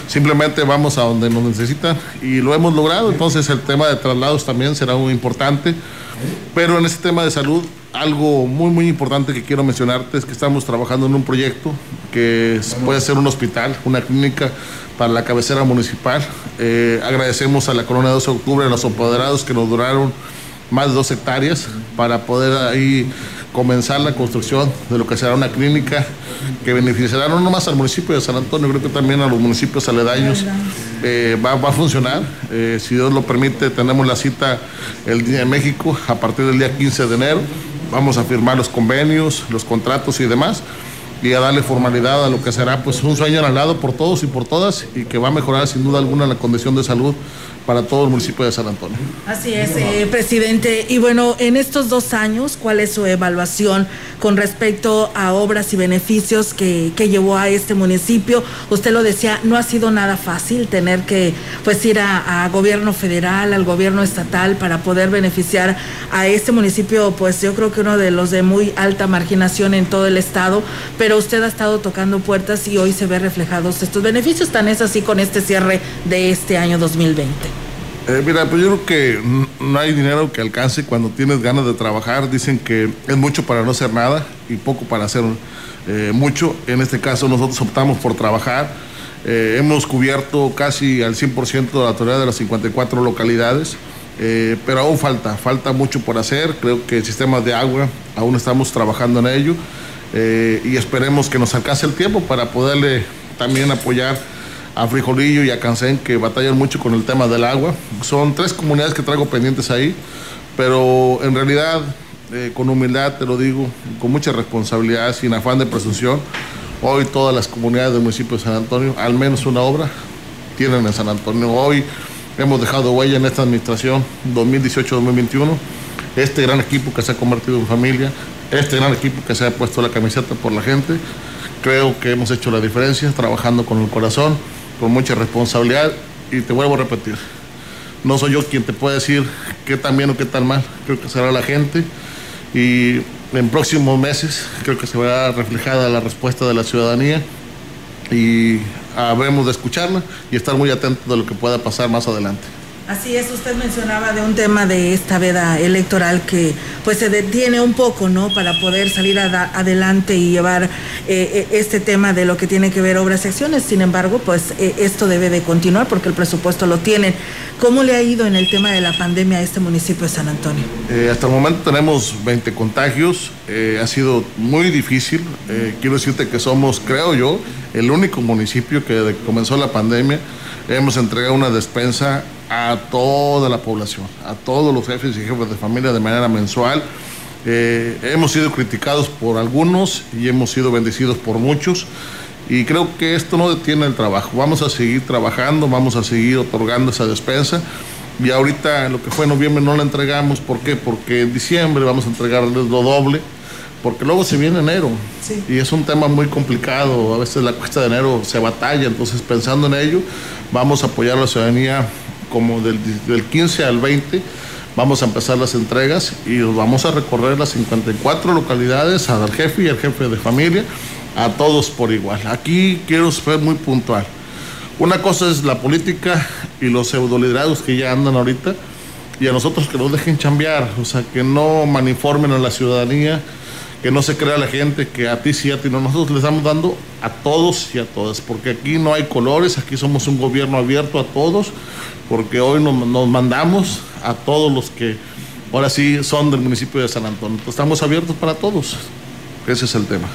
Simplemente vamos a donde nos necesitan y lo hemos logrado. Entonces el tema de traslados también será muy importante. Pero en este tema de salud, algo muy, muy importante que quiero mencionarte es que estamos trabajando en un proyecto que puede ser un hospital, una clínica para la cabecera municipal. Eh, agradecemos a la Colonia 12 de Octubre, a los apoderados que nos duraron más de dos hectáreas para poder ahí comenzar la construcción de lo que será una clínica que beneficiará no nomás al municipio de San Antonio, creo que también a los municipios aledaños. Eh, va, va, a funcionar. Eh, si Dios lo permite, tenemos la cita el Día de México a partir del día 15 de enero. Vamos a firmar los convenios, los contratos y demás y a darle formalidad a lo que será pues un sueño anhelado por todos y por todas y que va a mejorar sin duda alguna la condición de salud para todo el municipio de San Antonio. Así es, eh, presidente. Y bueno, en estos dos años, ¿cuál es su evaluación con respecto a obras y beneficios que, que llevó a este municipio? Usted lo decía, no ha sido nada fácil tener que pues ir a, gobierno federal, al gobierno estatal para poder beneficiar a este municipio, pues yo creo que uno de los de muy alta marginación en todo el estado, pero usted ha estado tocando puertas y hoy se ve reflejados estos beneficios, tan es así con este cierre de este año 2020. Eh, mira, pues yo creo que no hay dinero que alcance cuando tienes ganas de trabajar. Dicen que es mucho para no hacer nada y poco para hacer eh, mucho. En este caso nosotros optamos por trabajar. Eh, hemos cubierto casi al 100% de la totalidad de las 54 localidades, pero aún falta, falta mucho por hacer. Creo que el sistema de agua aún estamos trabajando en ello y esperemos que nos alcance el tiempo para poderle también apoyar a Frijolillo y a Cancén que batallan mucho con el tema del agua. Son tres comunidades que traigo pendientes ahí, pero en realidad, eh, con humildad te lo digo, con mucha responsabilidad, sin afán de presunción, hoy todas las comunidades del municipio de San Antonio, al menos una obra, tienen en San Antonio. Hoy hemos dejado huella en esta administración 2018-2021, este gran equipo que se ha convertido en familia, este gran equipo que se ha puesto la camiseta por la gente. Creo que hemos hecho la diferencia, trabajando con el corazón, con mucha responsabilidad y te vuelvo a repetir, no soy yo quien te puede decir qué tan bien o qué tan mal, creo que será la gente y en próximos meses creo que se verá reflejada la respuesta de la ciudadanía y habremos de escucharla y estar muy atentos de lo que pueda pasar más adelante. Así es, usted mencionaba de un tema de esta veda electoral que pues se detiene un poco, ¿no? Para poder salir adelante y llevar eh, este tema de lo que tiene que ver obras y acciones. Sin embargo, pues eh, esto debe de continuar porque el presupuesto lo tienen. ¿Cómo le ha ido en el tema de la pandemia a este municipio de San Antonio? Eh, hasta el momento tenemos 20 contagios, ha sido muy difícil. quiero decirte que somos, creo yo, el único municipio que comenzó la pandemia hemos entregado una despensa a toda la población, a todos los jefes y jefes de familia de manera mensual. Eh, hemos sido criticados por algunos y hemos sido bendecidos por muchos. Y creo que esto no detiene el trabajo. Vamos a seguir trabajando, vamos a seguir otorgando esa despensa. Y ahorita lo que fue en noviembre no la entregamos. ¿Por qué? Porque en diciembre vamos a entregarles lo doble. Porque luego se viene enero. Sí. Y es un tema muy complicado. A veces la cuesta de enero se batalla. Entonces, pensando en ello, vamos a apoyar a la ciudadanía como del, del 15 al 20 vamos a empezar las entregas y vamos a recorrer las 54 localidades al jefe y al jefe de familia, a todos por igual. Aquí quiero ser muy puntual. Una cosa es la política y los pseudoliderados que ya andan ahorita y a nosotros que nos dejen chambear, o sea, que no maniformen a la ciudadanía, que no se crea la gente que a ti sí, a ti no. Nosotros les estamos dando a todos y a todas, porque aquí no hay colores, aquí somos un gobierno abierto a todos, porque hoy nos, mandamos a todos los que ahora sí son del municipio de San Antonio. Estamos abiertos para todos. Ese es el tema.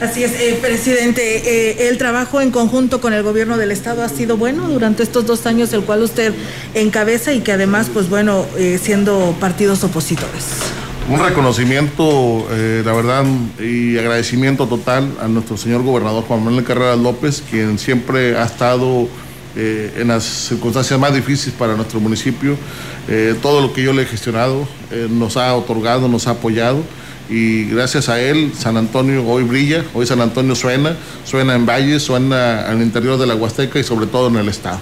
Así es, eh, presidente. Eh, el trabajo en conjunto con el gobierno del estado ha sido bueno durante estos dos años, el cual usted encabeza y que además, pues bueno, eh, siendo partidos opositores. Un reconocimiento, eh, la verdad, y agradecimiento total a nuestro señor gobernador Juan Manuel Carrera López, quien siempre ha estado eh, en las circunstancias más difíciles para nuestro municipio. Eh, todo lo que yo le he gestionado nos ha otorgado, nos ha apoyado y gracias a él San Antonio hoy brilla, hoy San Antonio suena, suena en Valles, suena al interior de la Huasteca y sobre todo en el estado.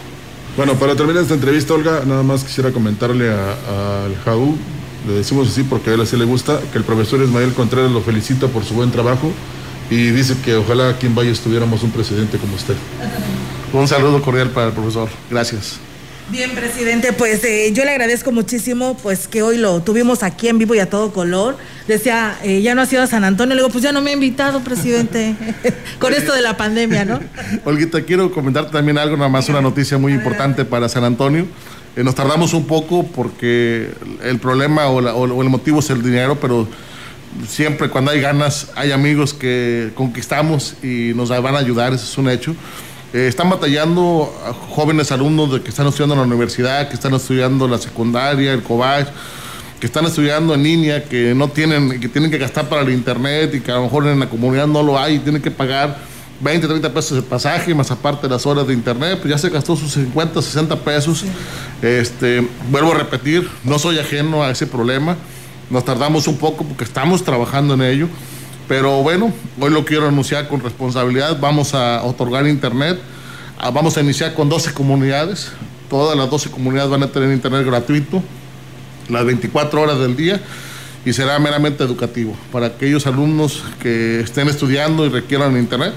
Bueno, para terminar esta entrevista, Olga, nada más quisiera comentarle al Jaú le decimos así porque a él así le gusta, que el profesor Ismael Contreras lo felicita por su buen trabajo y dice que ojalá aquí en Valle estuviéramos un presidente como usted. Un saludo cordial para el profesor. Gracias. Bien, presidente, pues eh, yo le agradezco muchísimo pues que hoy lo tuvimos aquí en vivo y a todo color. Decía, eh, ya no ha sido a San Antonio, le digo, pues ya no me ha invitado, presidente, *laughs* con esto de la pandemia, ¿no? *laughs* Olguita, quiero comentar también algo, nada más una noticia muy importante para San Antonio. Eh, nos tardamos un poco porque el problema o, el motivo es el dinero, pero siempre cuando hay ganas hay amigos que conquistamos y nos van a ayudar, eso es un hecho. Eh, están batallando jóvenes alumnos de que están estudiando en la universidad, que están estudiando la secundaria, el COBACH, que están estudiando en línea, que no tienen, que tienen que gastar para el internet y que a lo mejor en la comunidad no lo hay y tienen que pagar 20, 30 pesos de pasaje, más aparte las horas de internet, pues ya se gastó sus 50, 60 pesos. Este, vuelvo a repetir, no soy ajeno a ese problema. Nos tardamos un poco porque estamos trabajando en ello. Pero bueno, hoy lo quiero anunciar con responsabilidad. Vamos a otorgar internet. Ah, vamos a iniciar con 12 comunidades. Todas las 12 comunidades van a tener internet gratuito las 24 horas del día y será meramente educativo para aquellos alumnos que estén estudiando y requieran internet.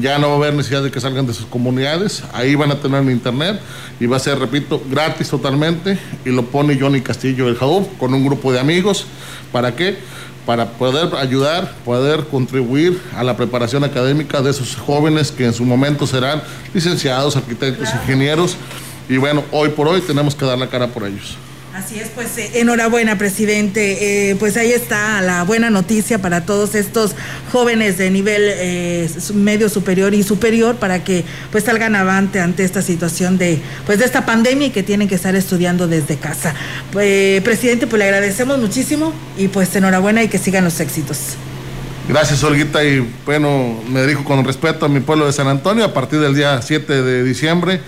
Ya no va a haber necesidad de que salgan de sus comunidades, ahí van a tener internet y va a ser, repito, gratis totalmente y lo pone Johnny Castillo del Jaú con un grupo de amigos. ¿Para qué? para poder ayudar, poder contribuir a la preparación académica de esos jóvenes que en su momento serán licenciados, arquitectos, ingenieros. Y bueno, hoy por hoy tenemos que dar la cara por ellos. Así es, pues eh, enhorabuena, presidente. Eh, pues ahí está la buena noticia para todos estos jóvenes de nivel eh, medio superior y superior para que pues salgan avante ante esta situación de pues de esta pandemia y que tienen que estar estudiando desde casa. Pues, presidente, pues le agradecemos muchísimo y pues enhorabuena y que sigan los éxitos. Gracias, Olguita, y bueno, me dirijo con respeto a mi pueblo de San Antonio a partir del día 7 de diciembre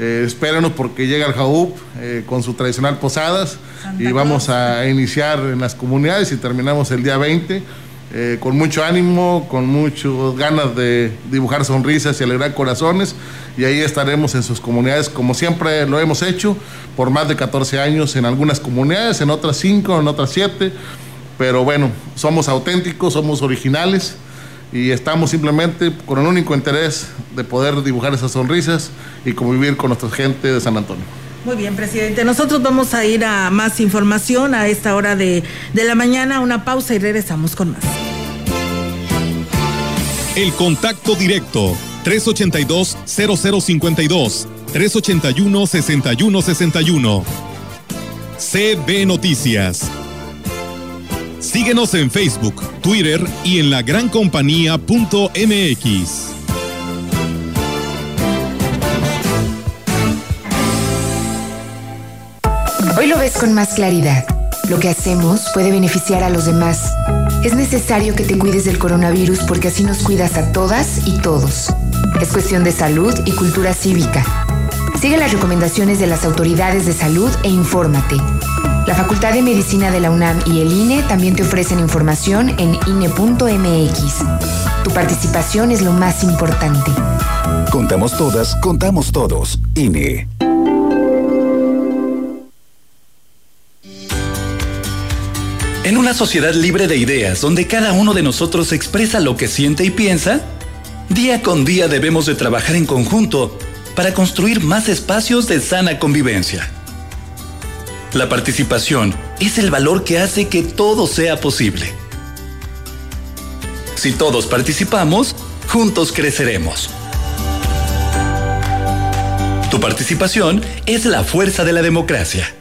eh, espérenos porque llega el JAUP eh, con su tradicional posadas. Y vamos a iniciar en las comunidades y terminamos el día 20 eh, con mucho ánimo, con muchas ganas de dibujar sonrisas y alegrar corazones. Y ahí estaremos en sus comunidades como siempre lo hemos hecho por más de 14 años en algunas comunidades, en otras 5, en otras 7, pero bueno, somos auténticos, somos originales y estamos simplemente con el único interés de poder dibujar esas sonrisas y convivir con nuestra gente de San Antonio. Muy bien, presidente. Nosotros vamos a ir a más información a esta hora de, de la mañana, una pausa y regresamos con más. El contacto directo 382-0052, 381-6161. CB Noticias. Síguenos en Facebook, Twitter y en la lagrancompañía.mx. Hoy lo ves con más claridad. Lo que hacemos puede beneficiar a los demás. Es necesario que te cuides del coronavirus porque así nos cuidas a todas y todos. Es cuestión de salud y cultura cívica. Sigue las recomendaciones de las autoridades de salud e infórmate. La Facultad de Medicina de la UNAM y el INE también te ofrecen información en INE.mx. Tu participación es lo más importante. Contamos todas, contamos todos. INE. En una sociedad libre de ideas, donde cada uno de nosotros expresa lo que siente y piensa, día con día debemos de trabajar en conjunto para construir más espacios de sana convivencia. La participación es el valor que hace que todo sea posible. Si todos participamos, juntos creceremos. Tu participación es la fuerza de la democracia.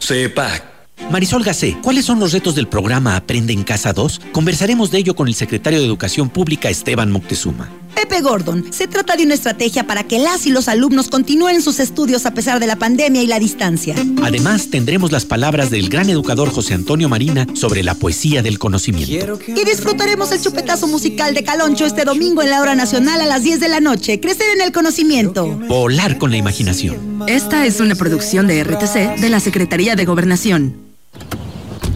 CEPAC. Marisol Gacé, ¿cuáles son los retos del programa Aprende en Casa 2? Conversaremos de ello con el secretario de Educación Pública, Esteban Moctezuma. Pepe Gordon, se trata de una estrategia para que las y los alumnos continúen sus estudios a pesar de la pandemia y la distancia. Además, tendremos las palabras del gran educador José Antonio Marina sobre la poesía del conocimiento. Y disfrutaremos el chupetazo musical de Caloncho este domingo en la hora nacional a las 10 de la noche. Crecer en el conocimiento. Volar con la imaginación. Esta es una producción de RTC de la Secretaría de Gobernación.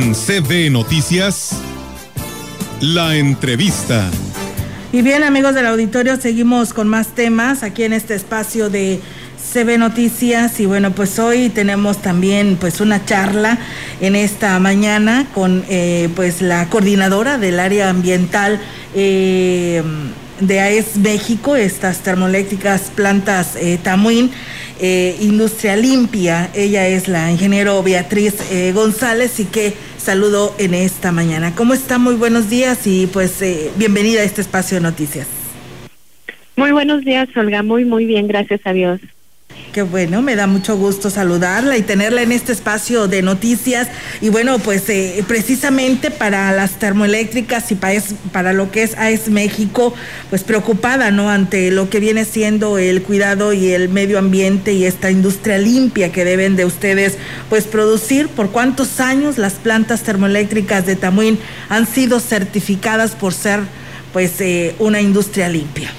En CB Noticias, la entrevista. Y bien, amigos del auditorio, seguimos con más temas aquí en este espacio de CB Noticias y bueno, pues hoy tenemos también pues una charla en esta mañana con eh, pues la coordinadora del área ambiental eh, de AES México, estas termoeléctricas plantas eh, Tamuín, eh, Industria Limpia. Ella es la ingeniero Beatriz González y que saludo en esta mañana. ¿Cómo está? Muy buenos días y pues eh, bienvenida a este espacio de noticias. Muy buenos días, Olga. Muy, muy bien, gracias a Dios. Qué bueno, me da mucho gusto saludarla y tenerla en este espacio de noticias. Y bueno, pues eh, precisamente para las termoeléctricas y para, es- para lo que es AES México, pues preocupada, ¿no? Ante lo que viene siendo el cuidado y el medio ambiente y esta industria limpia que deben de ustedes, pues producir. ¿Por cuántos años las plantas termoeléctricas de Tamuín han sido certificadas por ser, pues, eh, una industria limpia?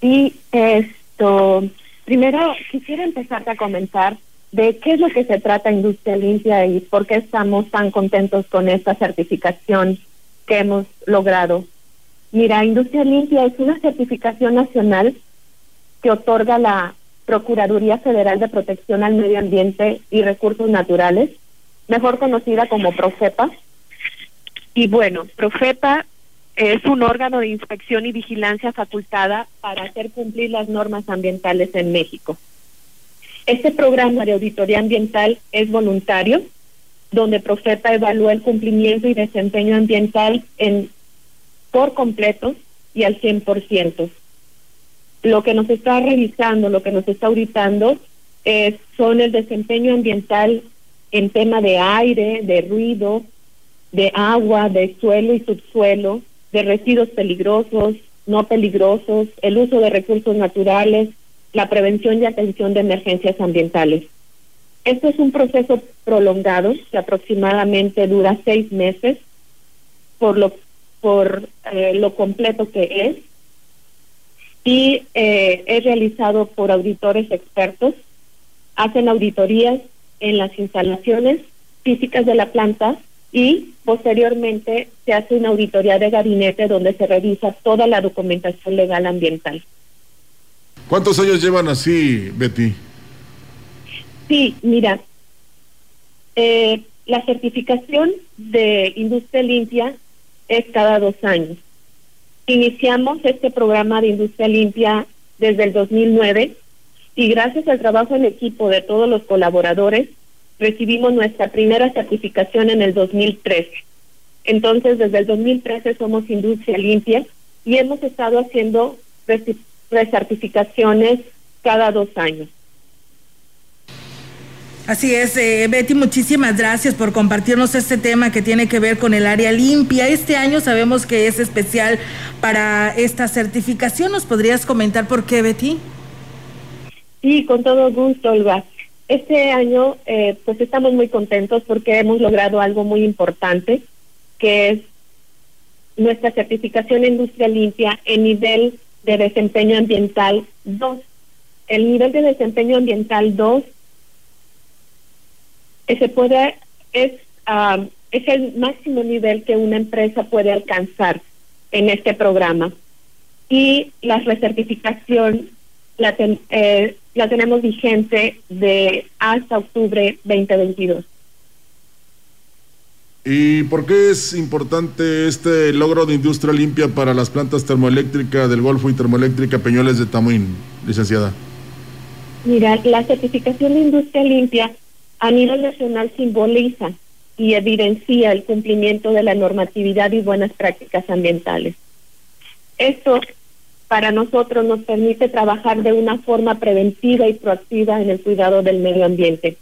Y primero quisiera empezarte a comentar de qué es lo que se trata Industria Limpia y por qué estamos tan contentos con esta certificación que hemos logrado. Mira, Industria Limpia es una certificación nacional que otorga la Procuraduría Federal de Protección al Medio Ambiente y Recursos Naturales, mejor conocida como Profepa. Y bueno, Profepa es un órgano de inspección y vigilancia facultada para hacer cumplir las normas ambientales en México. Este programa de auditoría ambiental es voluntario, donde Profepa evalúa el cumplimiento y desempeño ambiental en por completo y al 100%. Lo que nos está revisando, lo que nos está auditando, eh, son el desempeño ambiental en tema de aire, de ruido, de agua, de suelo y subsuelo, de residuos peligrosos, no peligrosos, el uso de recursos naturales, la prevención y atención de emergencias ambientales. Esto es un proceso prolongado que aproximadamente dura seis meses por lo por eh, lo completo que es y eh, es realizado por auditores expertos. Hacen auditorías en las instalaciones físicas de la planta y posteriormente se hace una auditoría de gabinete donde se revisa toda la documentación legal ambiental. ¿Cuántos años llevan así, Betty? Sí, mira, eh, la certificación de industria limpia es cada dos años. Iniciamos este programa de industria limpia desde el 2009 y gracias al trabajo en equipo de todos los colaboradores recibimos nuestra primera certificación en el 2013. Entonces, desde el 2013 somos industria limpia y hemos estado haciendo recertificaciones cada dos años. Así es, eh, Betty, muchísimas gracias por compartirnos este tema que tiene que ver con el área limpia. Este año sabemos que es especial para esta certificación. ¿Nos podrías comentar por qué, Betty? Sí, con todo gusto, Olga. Este año, eh, pues estamos muy contentos porque hemos logrado algo muy importante, que es nuestra certificación en industria limpia en nivel de desempeño ambiental 2. El nivel de desempeño ambiental 2 eh, se puede es es el máximo nivel que una empresa puede alcanzar en este programa. y la recertificación la, eh, la tenemos vigente de hasta octubre 2022. ¿Y por qué es importante este logro de industria limpia para las plantas termoeléctricas del Golfo y termoeléctrica Peñoles de Tamuín, licenciada? Mira, la certificación de industria limpia a nivel nacional simboliza y evidencia el cumplimiento de la normatividad y buenas prácticas ambientales. Esto para nosotros nos permite trabajar de una forma preventiva y proactiva en el cuidado del medio ambiente.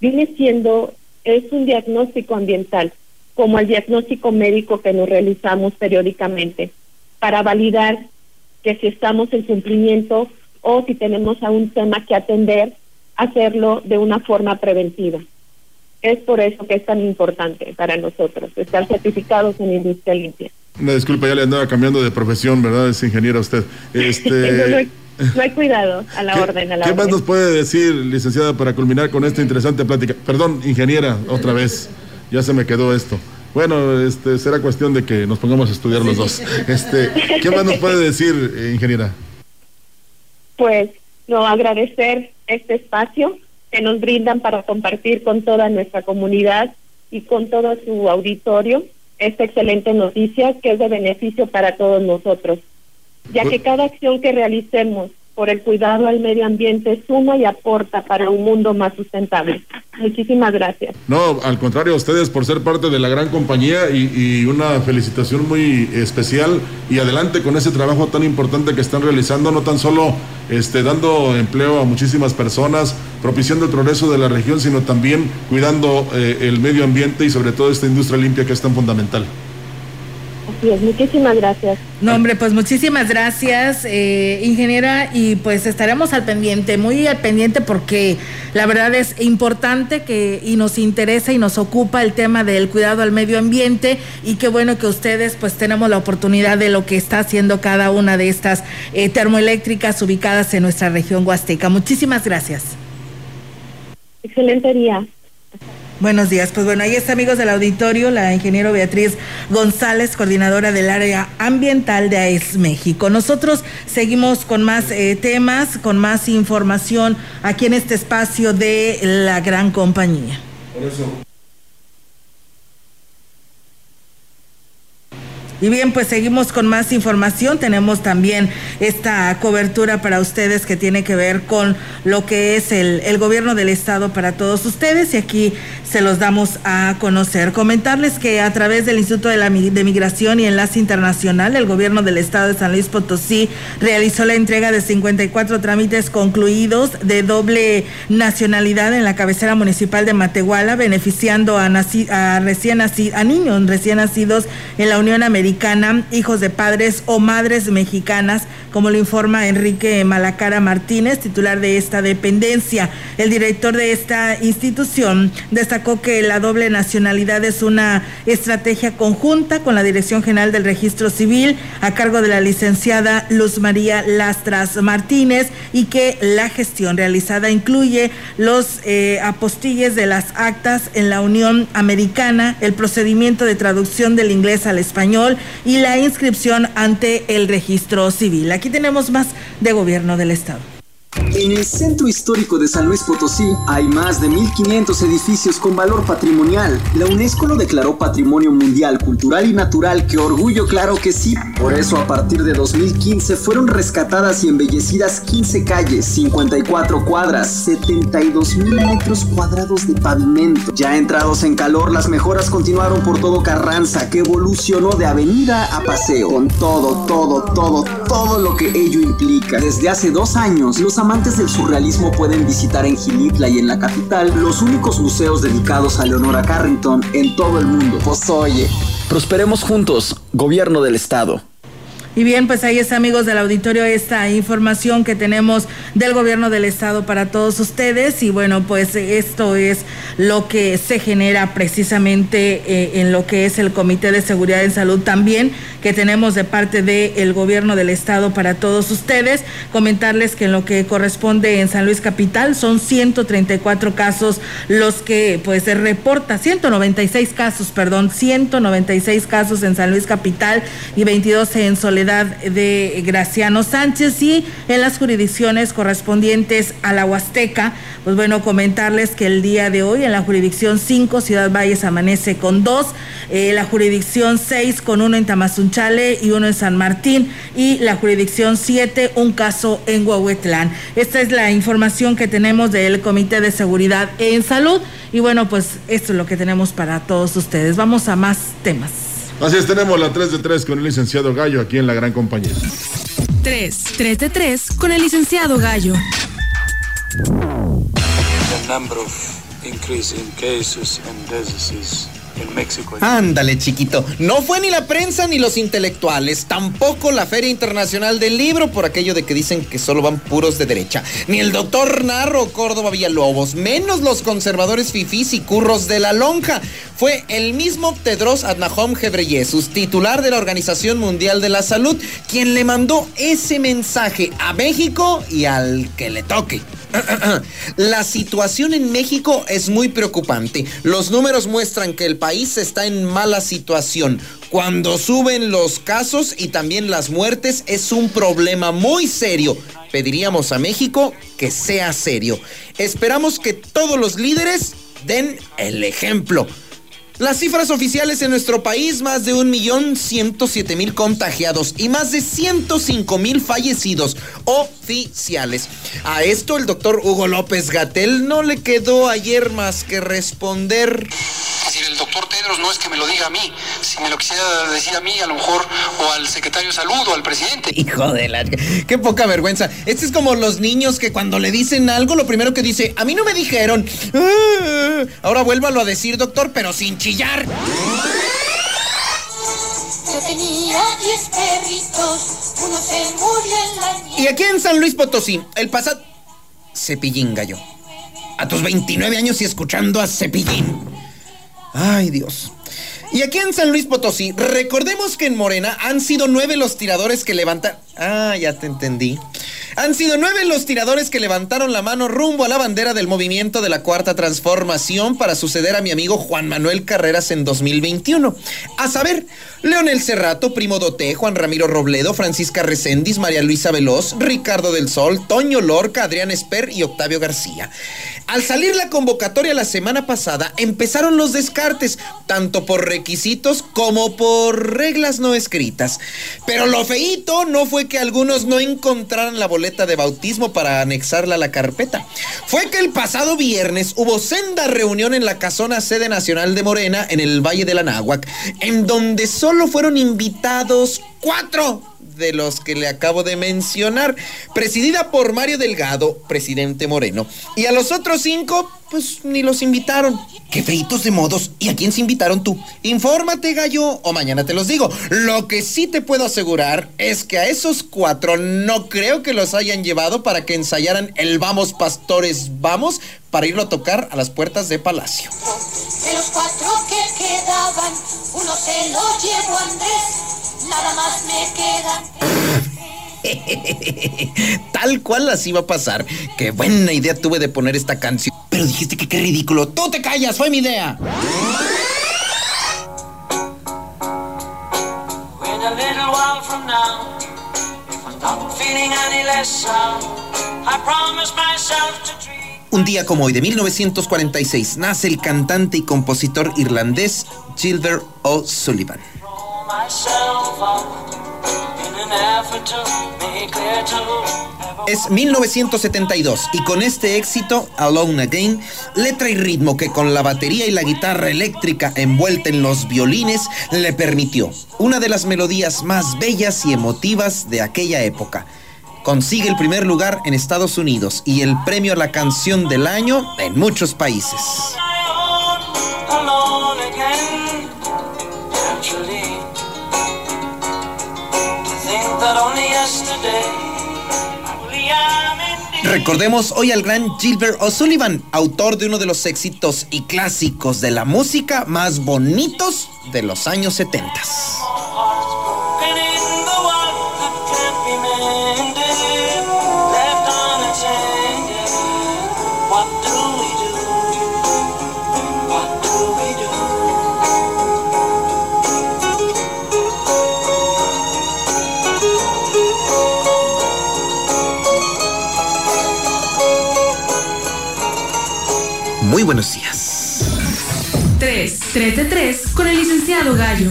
Viene siendo, es un diagnóstico ambiental como el diagnóstico médico que nos realizamos periódicamente para validar que si estamos en cumplimiento o si tenemos a tema que atender, hacerlo de una forma preventiva. Es por eso que es tan importante para nosotros estar certificados en industria limpia. Una disculpa, ya le andaba cambiando de profesión, ¿verdad? Es ingeniera usted. Este... *laughs* no, hay, cuidado a la orden. A la ¿Qué más nos puede decir, licenciada, para culminar con esta interesante plática? Perdón, ingeniera, otra vez ya se me quedó esto. Bueno, este será cuestión de que nos pongamos a estudiar los dos. Este, ¿qué más nos puede decir, eh, ingeniera? Pues no agradecer este espacio que nos brindan para compartir con toda nuestra comunidad y con todo su auditorio esta excelente noticia que es de beneficio para todos nosotros, ya que cada acción que realicemos por el cuidado al medio ambiente suma y aporta para un mundo más sustentable. Muchísimas gracias. No, al contrario, a ustedes por ser parte de la gran compañía y, una felicitación muy especial y adelante con ese trabajo tan importante que están realizando, no tan solo este, dando empleo a muchísimas personas, propiciando el progreso de la región, sino también cuidando eh, el medio ambiente y sobre todo esta industria limpia que es tan fundamental muchísimas gracias. No, hombre, pues muchísimas gracias, eh, ingeniera, y pues estaremos al pendiente, muy al pendiente porque la verdad es importante que y nos interesa y nos ocupa el tema del cuidado al medio ambiente y qué bueno que ustedes pues tenemos la oportunidad de lo que está haciendo cada una de estas eh, termoeléctricas ubicadas en nuestra región huasteca. Muchísimas gracias. Excelente día. Buenos días. Pues bueno, ahí está, amigos del auditorio, la ingeniero Beatriz González, coordinadora del área ambiental de AES México. Nosotros seguimos con más eh, temas, con más información aquí en este espacio de la gran compañía. Por eso. Y bien, pues seguimos con más información. Tenemos también esta cobertura para ustedes que tiene que ver con lo que es el, el gobierno del estado para todos ustedes. Y aquí se los damos a conocer. Comentarles que a través del Instituto de, la, de Migración y Enlace Internacional, el gobierno del estado de San Luis Potosí realizó la entrega de 54 trámites concluidos de doble nacionalidad en la cabecera municipal de Matehuala, beneficiando a, a, recién a niños recién nacidos en la Unión Americana hijos de padres o madres mexicanas, como lo informa Enrique Malacara Martínez, titular de esta dependencia. El director de esta institución destacó que la doble nacionalidad es una estrategia conjunta con la Dirección General del Registro Civil a cargo de la licenciada Luz María Lastras Martínez y que la gestión realizada incluye los eh, apostilles de las actas en la Unión Americana, el procedimiento de traducción del inglés al español, y la inscripción ante el registro civil. Aquí tenemos más de gobierno del Estado. En el centro histórico de San Luis Potosí hay más de 1.500 edificios con valor patrimonial. La UNESCO lo declaró Patrimonio Mundial Cultural y Natural, que orgullo claro que sí. Por eso a partir de 2015 fueron rescatadas y embellecidas 15 calles, 54 cuadras, 72 mil metros cuadrados de pavimento. Ya entrados en calor, las mejoras continuaron por todo Carranza, que evolucionó de avenida a paseo, con todo, todo, todo, todo lo que ello implica. Desde hace dos años, los amantes del surrealismo pueden visitar en Gilitla y en la capital los únicos museos dedicados a Leonora Carrington en todo el mundo. Pues oye, prosperemos juntos, gobierno del estado. Y bien, pues ahí está, amigos del auditorio, esta información que tenemos del gobierno del estado para todos ustedes. Y bueno, pues esto es lo que se genera precisamente eh, en lo que es el Comité de Seguridad en Salud también, que tenemos de parte del gobierno del estado para todos ustedes. Comentarles que en lo que corresponde en San Luis Capital son 134 casos los que pues se reporta, 196 casos, perdón, 196 casos en San Luis Capital y 22 en Soledad De Graciano Sánchez y en las jurisdicciones correspondientes a la Huasteca. Pues bueno, comentarles que el día de hoy en la jurisdicción 5, Ciudad Valles amanece con dos, eh, la jurisdicción 6 con uno en Tamazunchale y uno en San Martín y la jurisdicción 7 un caso en Huehuetlán. Esta es la información que tenemos del Comité de Seguridad en Salud y bueno, pues esto es lo que tenemos para todos ustedes. Vamos a más temas. Así es, tenemos la 3 de 3 con el licenciado Gallo aquí en la gran compañía. 3, 3 de 3 con el licenciado Gallo. The number of increase in cases and diseases in Mexico. Ándale, chiquito. No fue ni la prensa ni los intelectuales, tampoco la Feria Internacional del Libro, por aquello de que dicen que solo van puros de derecha. Ni el doctor Narro Córdoba Villalobos, menos los conservadores fifís y curros de la lonja. Fue el mismo Tedros Adnahom Ghebreyesus, titular de la Organización Mundial de la Salud, quien le mandó ese mensaje a México y al que le toque. *clears throat* La situación en México es muy preocupante. Los números muestran que el país está en mala situación. Cuando suben los casos y también las muertes es un problema muy serio. Pediríamos a México que sea serio. Esperamos que todos los líderes den el ejemplo. Las cifras oficiales en nuestro país, más de 1.107.000 contagiados y más de 105.000 fallecidos oficiales. A esto el doctor Hugo López Gatel no le quedó ayer más que responder. El doctor Tedros no es que me lo diga a mí, si me lo quisiera decir a mí, a lo mejor, o al secretario de salud o al presidente. Hijo de la... Qué poca vergüenza. Este es como los niños que cuando le dicen algo, lo primero que dice, a mí no me dijeron. Ah, Ahora vuélvalo a decir, doctor, pero sin chillar. Yo tenía 10 perritos, uno se murió en la nieve. Y aquí en San Luis Potosí, el pasado... Cepillín, gallo. A tus 29 años y escuchando a Cepillín. Ay, Dios. Y aquí en San Luis Potosí, recordemos que en Morena han sido nueve los tiradores que levantan. Ah, ya te entendí. Han sido nueve los tiradores que levantaron la mano rumbo a la bandera del movimiento de la Cuarta Transformación para suceder a mi amigo Juan Manuel Carreras en 2021. A saber, Leonel Cerrato, Primo Doté, Juan Ramiro Robledo, Francisca Recendis, María Luisa Veloz, Ricardo del Sol, Toño Lorca, Adrián Esper y Octavio García. Al salir la convocatoria la semana pasada, empezaron los descartes, tanto por requisitos como por reglas no escritas. Pero lo feíto no fue que algunos no encontraran la boleta de bautismo para anexarla a la carpeta. Fue que el pasado viernes hubo senda reunión en la casona sede nacional de Morena en el Valle de la Náhuac, en donde solo fueron invitados cuatro de los que le acabo de mencionar, presidida por Mario Delgado, presidente Moreno. Y a los otros cinco, pues ni los invitaron. Qué feitos de modos. ¿Y a quién se invitaron tú? Infórmate, gallo, o mañana te los digo. Lo que sí te puedo asegurar es que a esos cuatro no creo que los hayan llevado para que ensayaran el Vamos Pastores Vamos para irlo a tocar a las puertas de Palacio. De los cuatro que quedaban, uno se lo llevó Andrés, nada más me quedan. *laughs* Tal cual así va a pasar. Qué buena idea tuve de poner esta canción. Pero dijiste que qué ridículo. Tú te callas, fue mi idea. Un día como hoy de 1946 nace el cantante y compositor irlandés Gilbert O'Sullivan. Es 1972 y con este éxito, Alone Again, letra y ritmo que con la batería y la guitarra eléctrica envuelta en los violines le permitió una de las melodías más bellas y emotivas de aquella época. Consigue el primer lugar en Estados Unidos y el premio a la canción del año en muchos países. Recordemos hoy al gran Gilbert O'Sullivan, autor de uno de los éxitos y clásicos de la música más bonitos de los años 70. Buenos días. 3, 3 de 3 con el licenciado Gallo.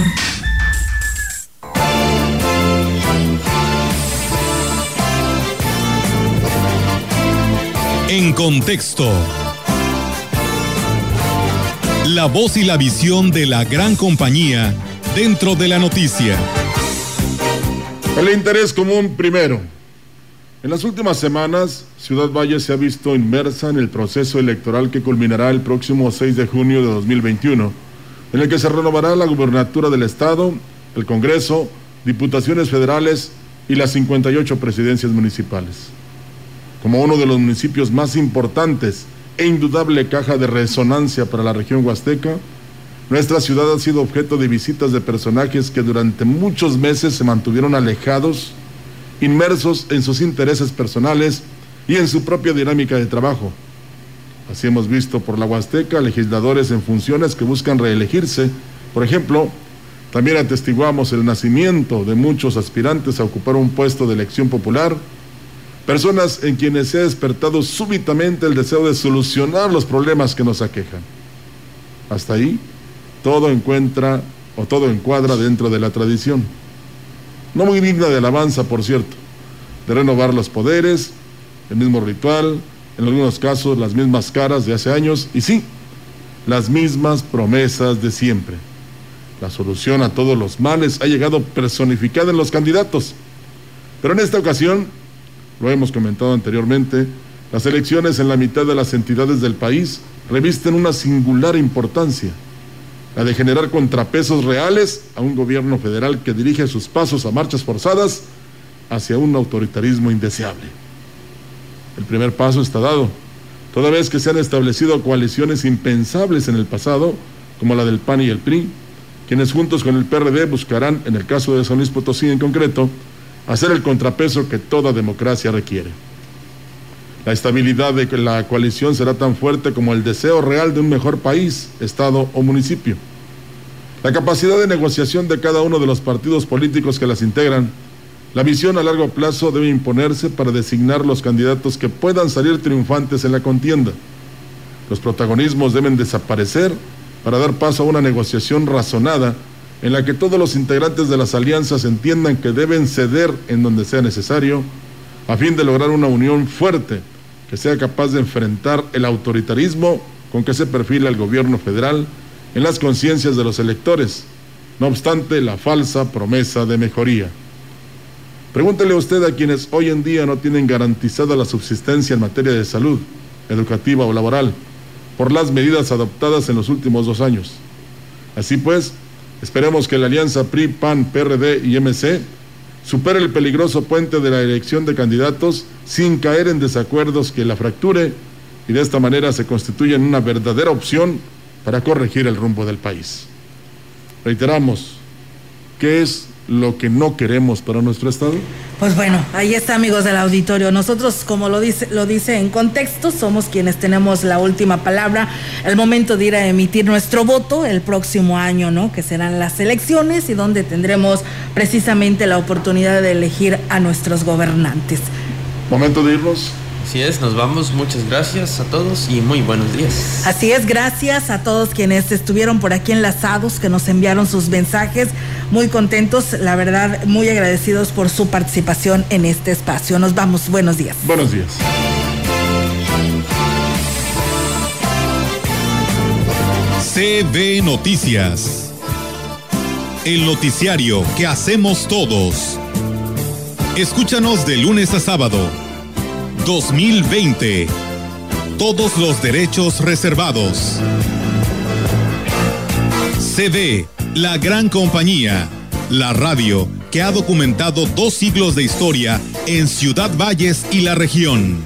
En contexto. La voz y la visión de la gran compañía dentro de la noticia. El interés común primero. En las últimas semanas, Ciudad Valle se ha visto inmersa en el proceso electoral que culminará el próximo 6 de junio de 2021, en el que se renovará la gubernatura del Estado, el Congreso, diputaciones federales y las 58 presidencias municipales. Como uno de los municipios más importantes e indudable caja de resonancia para la región huasteca, nuestra ciudad ha sido objeto de visitas de personajes que durante muchos meses se mantuvieron alejados, inmersos en sus intereses personales y en su propia dinámica de trabajo. Así hemos visto por la Huasteca legisladores en funciones que buscan reelegirse. Por ejemplo, también atestiguamos el nacimiento de muchos aspirantes a ocupar un puesto de elección popular, personas en quienes se ha despertado súbitamente el deseo de solucionar los problemas que nos aquejan. Hasta ahí, todo encuentra o todo encuadra dentro de la tradición. No muy digna de alabanza, por cierto, de renovar los poderes, el mismo ritual, en algunos casos las mismas caras de hace años y sí, las mismas promesas de siempre. La solución a todos los males ha llegado personificada en los candidatos. Pero en esta ocasión, lo hemos comentado anteriormente, las elecciones en la mitad de las entidades del país revisten una singular importancia, la de generar contrapesos reales a un gobierno federal que dirige sus pasos a marchas forzadas hacia un autoritarismo indeseable. El primer paso está dado, toda vez que se han establecido coaliciones impensables en el pasado, como la del PAN y el PRI, quienes juntos con el PRD buscarán, en el caso de San Luis Potosí en concreto, hacer el contrapeso que toda democracia requiere. La estabilidad de la coalición será tan fuerte como el deseo real de un mejor país, Estado o municipio. La capacidad de negociación de cada uno de los partidos políticos que las integran, la visión a largo plazo debe imponerse para designar los candidatos que puedan salir triunfantes en la contienda. Los protagonismos deben desaparecer para dar paso a una negociación razonada en la que todos los integrantes de las alianzas entiendan que deben ceder en donde sea necesario a fin de lograr una unión fuerte que sea capaz de enfrentar el autoritarismo con que se perfila el gobierno federal en las conciencias de los electores, no obstante la falsa promesa de mejoría. Pregúntele usted a quienes hoy en día no tienen garantizada la subsistencia en materia de salud, educativa o laboral, por las medidas adoptadas en los últimos dos años. Así pues, esperemos que la alianza PRI, PAN, PRD y MC supere el peligroso puente de la elección de candidatos sin caer en desacuerdos que la fracture y de esta manera se constituya en una verdadera opción para corregir el rumbo del país. Reiteramos, ¿qué es lo que no queremos para nuestro Estado? Pues bueno, ahí está amigos del auditorio. Nosotros, como lo dice, lo dice en contexto, somos quienes tenemos la última palabra, el momento de ir a emitir nuestro voto el próximo año, ¿no? Que serán las elecciones y donde tendremos precisamente la oportunidad de elegir a nuestros gobernantes. Momento de irnos. Así es, nos vamos. Muchas gracias a todos y muy buenos días. Así es, gracias a todos quienes estuvieron por aquí enlazados, que nos enviaron sus mensajes. Muy contentos, la verdad, muy agradecidos por su participación en este espacio. Nos vamos, buenos días. Buenos días. CB Noticias. El noticiario que hacemos todos. Escúchanos de lunes a sábado. 2020. Todos los derechos reservados. CB, la gran compañía. La radio que ha documentado dos siglos de historia en Ciudad Valles y la región.